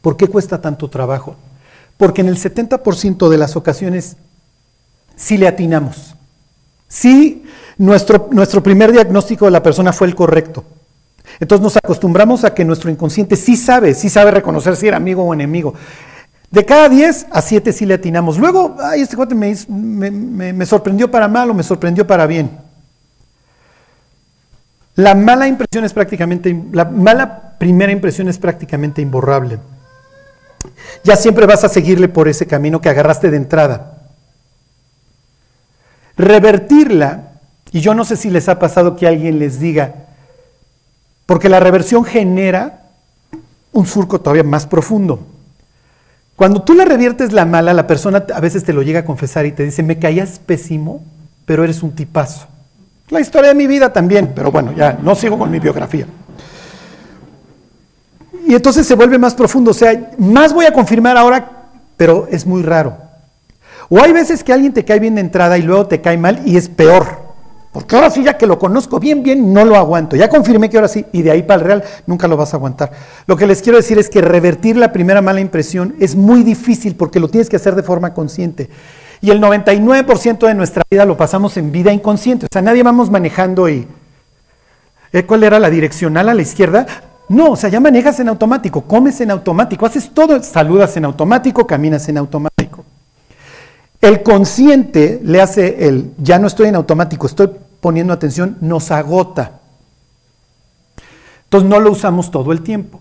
¿Por qué cuesta tanto trabajo? Porque en el 70% de las ocasiones sí le atinamos. Sí, nuestro, nuestro primer diagnóstico de la persona fue el correcto. Entonces nos acostumbramos a que nuestro inconsciente sí sabe, sí sabe reconocer si era amigo o enemigo. De cada 10 a 7 sí le atinamos. Luego, ay, este cuate me, me, me, sorprendió para mal o me sorprendió para bien. La mala impresión es prácticamente, la mala primera impresión es prácticamente imborrable ya siempre vas a seguirle por ese camino que agarraste de entrada. Revertirla, y yo no sé si les ha pasado que alguien les diga, porque la reversión genera un surco todavía más profundo. Cuando tú la reviertes la mala, la persona a veces te lo llega a confesar y te dice, me caías pésimo, pero eres un tipazo. La historia de mi vida también, pero bueno, ya no sigo con mi biografía. Y entonces se vuelve más profundo. O sea, más voy a confirmar ahora, pero es muy raro. O hay veces que alguien te cae bien de entrada y luego te cae mal y es peor. Porque ahora sí, ya que lo conozco bien, bien, no lo aguanto. Ya confirmé que ahora sí, y de ahí para el real nunca lo vas a aguantar. Lo que les quiero decir es que revertir la primera mala impresión es muy difícil porque lo tienes que hacer de forma consciente. Y el 99% de nuestra vida lo pasamos en vida inconsciente. O sea, nadie vamos manejando y... ¿eh? ¿Cuál era la direccional a la izquierda? No, o sea, ya manejas en automático, comes en automático, haces todo, saludas en automático, caminas en automático. El consciente le hace el, ya no estoy en automático, estoy poniendo atención, nos agota. Entonces no lo usamos todo el tiempo.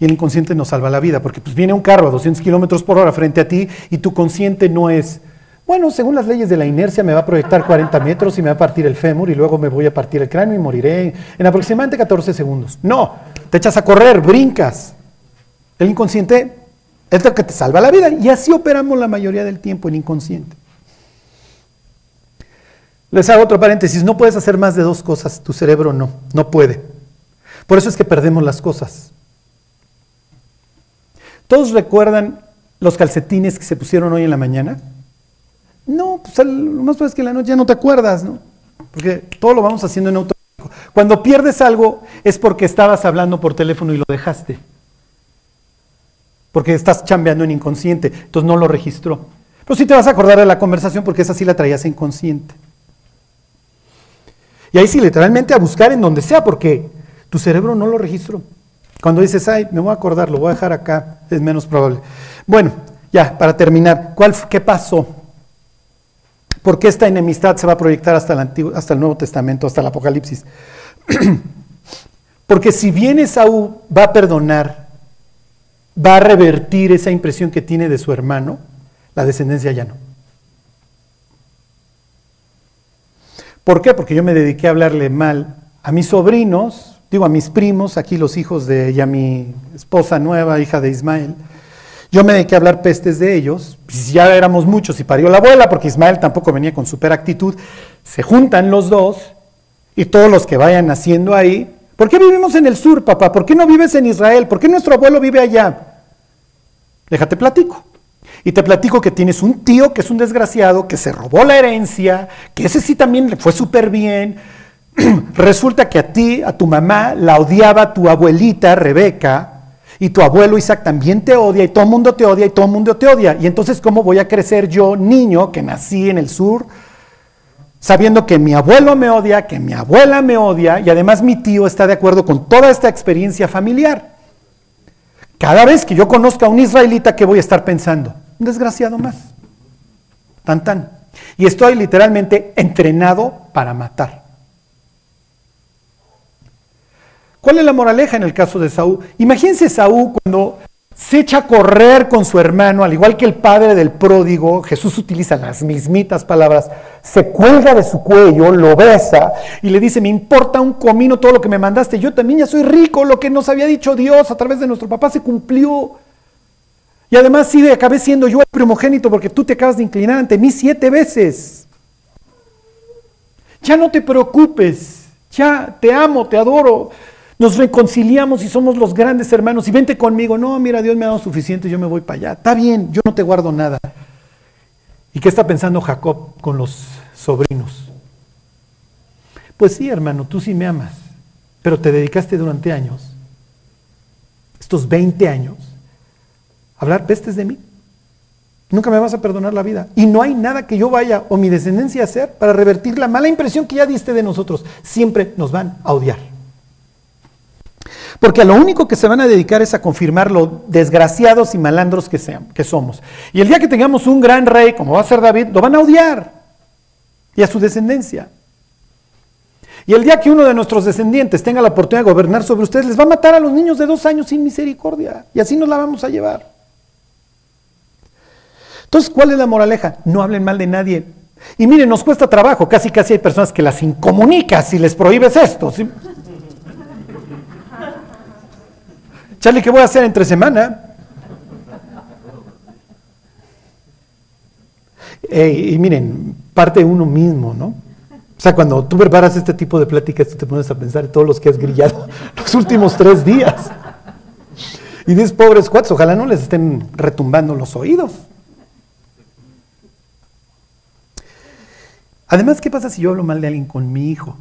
Y el inconsciente nos salva la vida, porque pues viene un carro a 200 kilómetros por hora frente a ti y tu consciente no es, bueno, según las leyes de la inercia me va a proyectar 40 metros y me va a partir el fémur y luego me voy a partir el cráneo y moriré en aproximadamente 14 segundos. No, te echas a correr, brincas. El inconsciente es lo que te salva la vida y así operamos la mayoría del tiempo, el inconsciente. Les hago otro paréntesis, no puedes hacer más de dos cosas, tu cerebro no, no puede. Por eso es que perdemos las cosas. ¿Todos recuerdan los calcetines que se pusieron hoy en la mañana? No, pues lo más probable es que en la noche ya no te acuerdas, ¿no? Porque todo lo vamos haciendo en automático. Cuando pierdes algo es porque estabas hablando por teléfono y lo dejaste. Porque estás chambeando en inconsciente, entonces no lo registró. Pero sí te vas a acordar de la conversación porque esa sí la traías inconsciente. Y ahí sí, literalmente a buscar en donde sea, porque tu cerebro no lo registró. Cuando dices, ay, me voy a acordar, lo voy a dejar acá, es menos probable. Bueno, ya, para terminar, ¿cuál, ¿qué pasó? ¿Por qué esta enemistad se va a proyectar hasta el, Antiguo, hasta el Nuevo Testamento, hasta el Apocalipsis? Porque si bien Esaú va a perdonar, va a revertir esa impresión que tiene de su hermano, la descendencia ya no. ¿Por qué? Porque yo me dediqué a hablarle mal a mis sobrinos, digo a mis primos, aquí los hijos de ya mi esposa nueva, hija de Ismael, yo me dediqué a hablar pestes de ellos, pues ya éramos muchos y parió la abuela, porque Ismael tampoco venía con super actitud. Se juntan los dos y todos los que vayan naciendo ahí. ¿Por qué vivimos en el sur, papá? ¿Por qué no vives en Israel? ¿Por qué nuestro abuelo vive allá? Déjate platico. Y te platico que tienes un tío que es un desgraciado, que se robó la herencia, que ese sí también le fue súper bien. Resulta que a ti, a tu mamá, la odiaba tu abuelita Rebeca, y tu abuelo Isaac también te odia y todo el mundo te odia y todo el mundo te odia. Y entonces, ¿cómo voy a crecer yo, niño, que nací en el sur, sabiendo que mi abuelo me odia, que mi abuela me odia y además mi tío está de acuerdo con toda esta experiencia familiar? Cada vez que yo conozca a un israelita, ¿qué voy a estar pensando? Un desgraciado más. Tan tan. Y estoy literalmente entrenado para matar. ¿Cuál es la moraleja en el caso de Saúl? Imagínense Saúl cuando se echa a correr con su hermano, al igual que el padre del pródigo, Jesús utiliza las mismitas palabras, se cuelga de su cuello, lo besa y le dice, me importa un comino todo lo que me mandaste, yo también ya soy rico, lo que nos había dicho Dios a través de nuestro papá se cumplió. Y además sí, acabé siendo yo el primogénito porque tú te acabas de inclinar ante mí siete veces. Ya no te preocupes, ya te amo, te adoro, nos reconciliamos y somos los grandes hermanos y vente conmigo. No, mira, Dios me ha dado suficiente, yo me voy para allá. Está bien, yo no te guardo nada. ¿Y qué está pensando Jacob con los sobrinos? Pues sí, hermano, tú sí me amas, pero te dedicaste durante años, estos 20 años, hablar pestes de mí. Nunca me vas a perdonar la vida. Y no hay nada que yo vaya o mi descendencia a hacer para revertir la mala impresión que ya diste de nosotros. Siempre nos van a odiar. Porque a lo único que se van a dedicar es a confirmar lo desgraciados y malandros que, sean, que somos. Y el día que tengamos un gran rey, como va a ser David, lo van a odiar. Y a su descendencia. Y el día que uno de nuestros descendientes tenga la oportunidad de gobernar sobre ustedes, les va a matar a los niños de dos años sin misericordia. Y así nos la vamos a llevar. Entonces, ¿cuál es la moraleja? No hablen mal de nadie. Y miren, nos cuesta trabajo. Casi, casi hay personas que las incomunicas si les prohíbes esto. Charlie, ¿qué voy a hacer entre semana? y miren, parte uno mismo, ¿no? O sea, cuando tú preparas este tipo de pláticas, tú te pones a pensar en todos los que has grillado los últimos tres días. Y dices, pobres cuates, ojalá no les estén retumbando los oídos. Además, ¿qué pasa si yo hablo mal de alguien con mi hijo?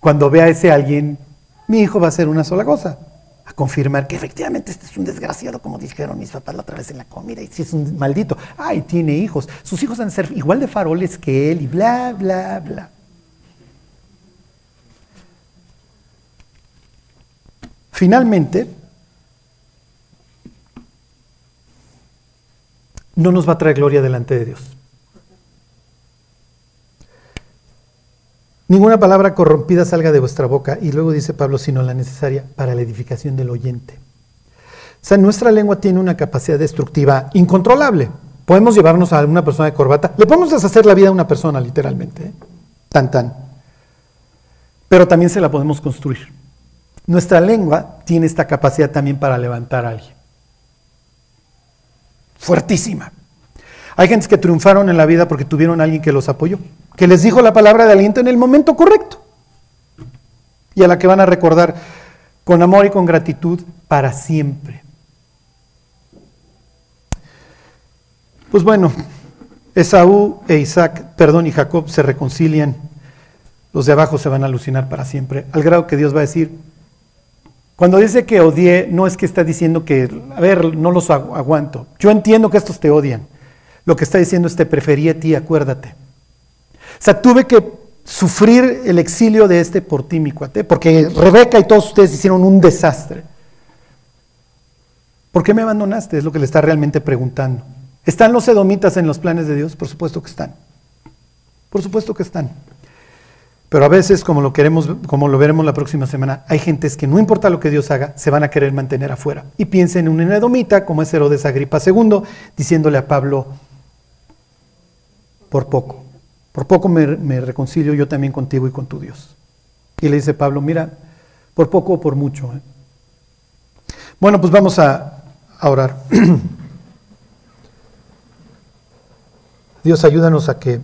Cuando vea a ese alguien, mi hijo va a hacer una sola cosa a confirmar que efectivamente este es un desgraciado, como dijeron mis papás la otra vez en la comida, y si es un maldito, ay, tiene hijos, sus hijos han de ser igual de faroles que él, y bla, bla, bla. Finalmente, no nos va a traer gloria delante de Dios. Ninguna palabra corrompida salga de vuestra boca, y luego dice Pablo, sino la necesaria para la edificación del oyente. O sea, nuestra lengua tiene una capacidad destructiva incontrolable. Podemos llevarnos a una persona de corbata, le podemos deshacer la vida a una persona, literalmente, ¿eh? tan tan. Pero también se la podemos construir. Nuestra lengua tiene esta capacidad también para levantar a alguien. Fuertísima. Hay gentes que triunfaron en la vida porque tuvieron a alguien que los apoyó que les dijo la palabra de aliento en el momento correcto y a la que van a recordar con amor y con gratitud para siempre. Pues bueno, Esaú e Isaac, perdón, y Jacob se reconcilian. Los de abajo se van a alucinar para siempre, al grado que Dios va a decir, cuando dice que odié, no es que está diciendo que, a ver, no los aguanto. Yo entiendo que estos te odian. Lo que está diciendo es te preferí a ti, acuérdate. O sea, tuve que sufrir el exilio de este por ti, mi cuate, porque Rebeca y todos ustedes hicieron un desastre. ¿Por qué me abandonaste? Es lo que le está realmente preguntando. ¿Están los edomitas en los planes de Dios? Por supuesto que están. Por supuesto que están. Pero a veces, como lo queremos, como lo veremos la próxima semana, hay gentes que no importa lo que Dios haga, se van a querer mantener afuera. Y piensen en un edomita como es Herodes Agripa II, diciéndole a Pablo, por poco. Por poco me, reconcilio yo también contigo y con tu Dios. Y le dice Pablo, mira, por poco o por mucho. ¿eh? Bueno, pues vamos a, a orar. Dios, ayúdanos a que,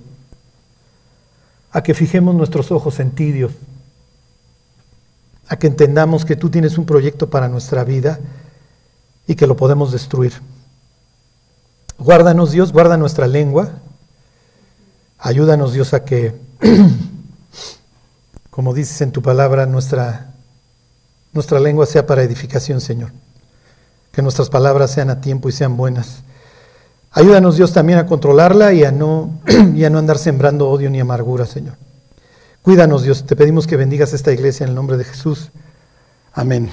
a que fijemos nuestros ojos en ti, Dios. A que entendamos que tú tienes un proyecto para nuestra vida y que lo podemos destruir. Guárdanos, Dios, guarda nuestra lengua Ayúdanos Dios a que, como dices en tu palabra, nuestra, nuestra lengua sea para edificación, Señor. Que nuestras palabras sean a tiempo y sean buenas. Ayúdanos Dios también a controlarla y a no, y a no andar sembrando odio ni amargura, Señor. Cuídanos Dios, te pedimos que bendigas esta iglesia en el nombre de Jesús. Amén.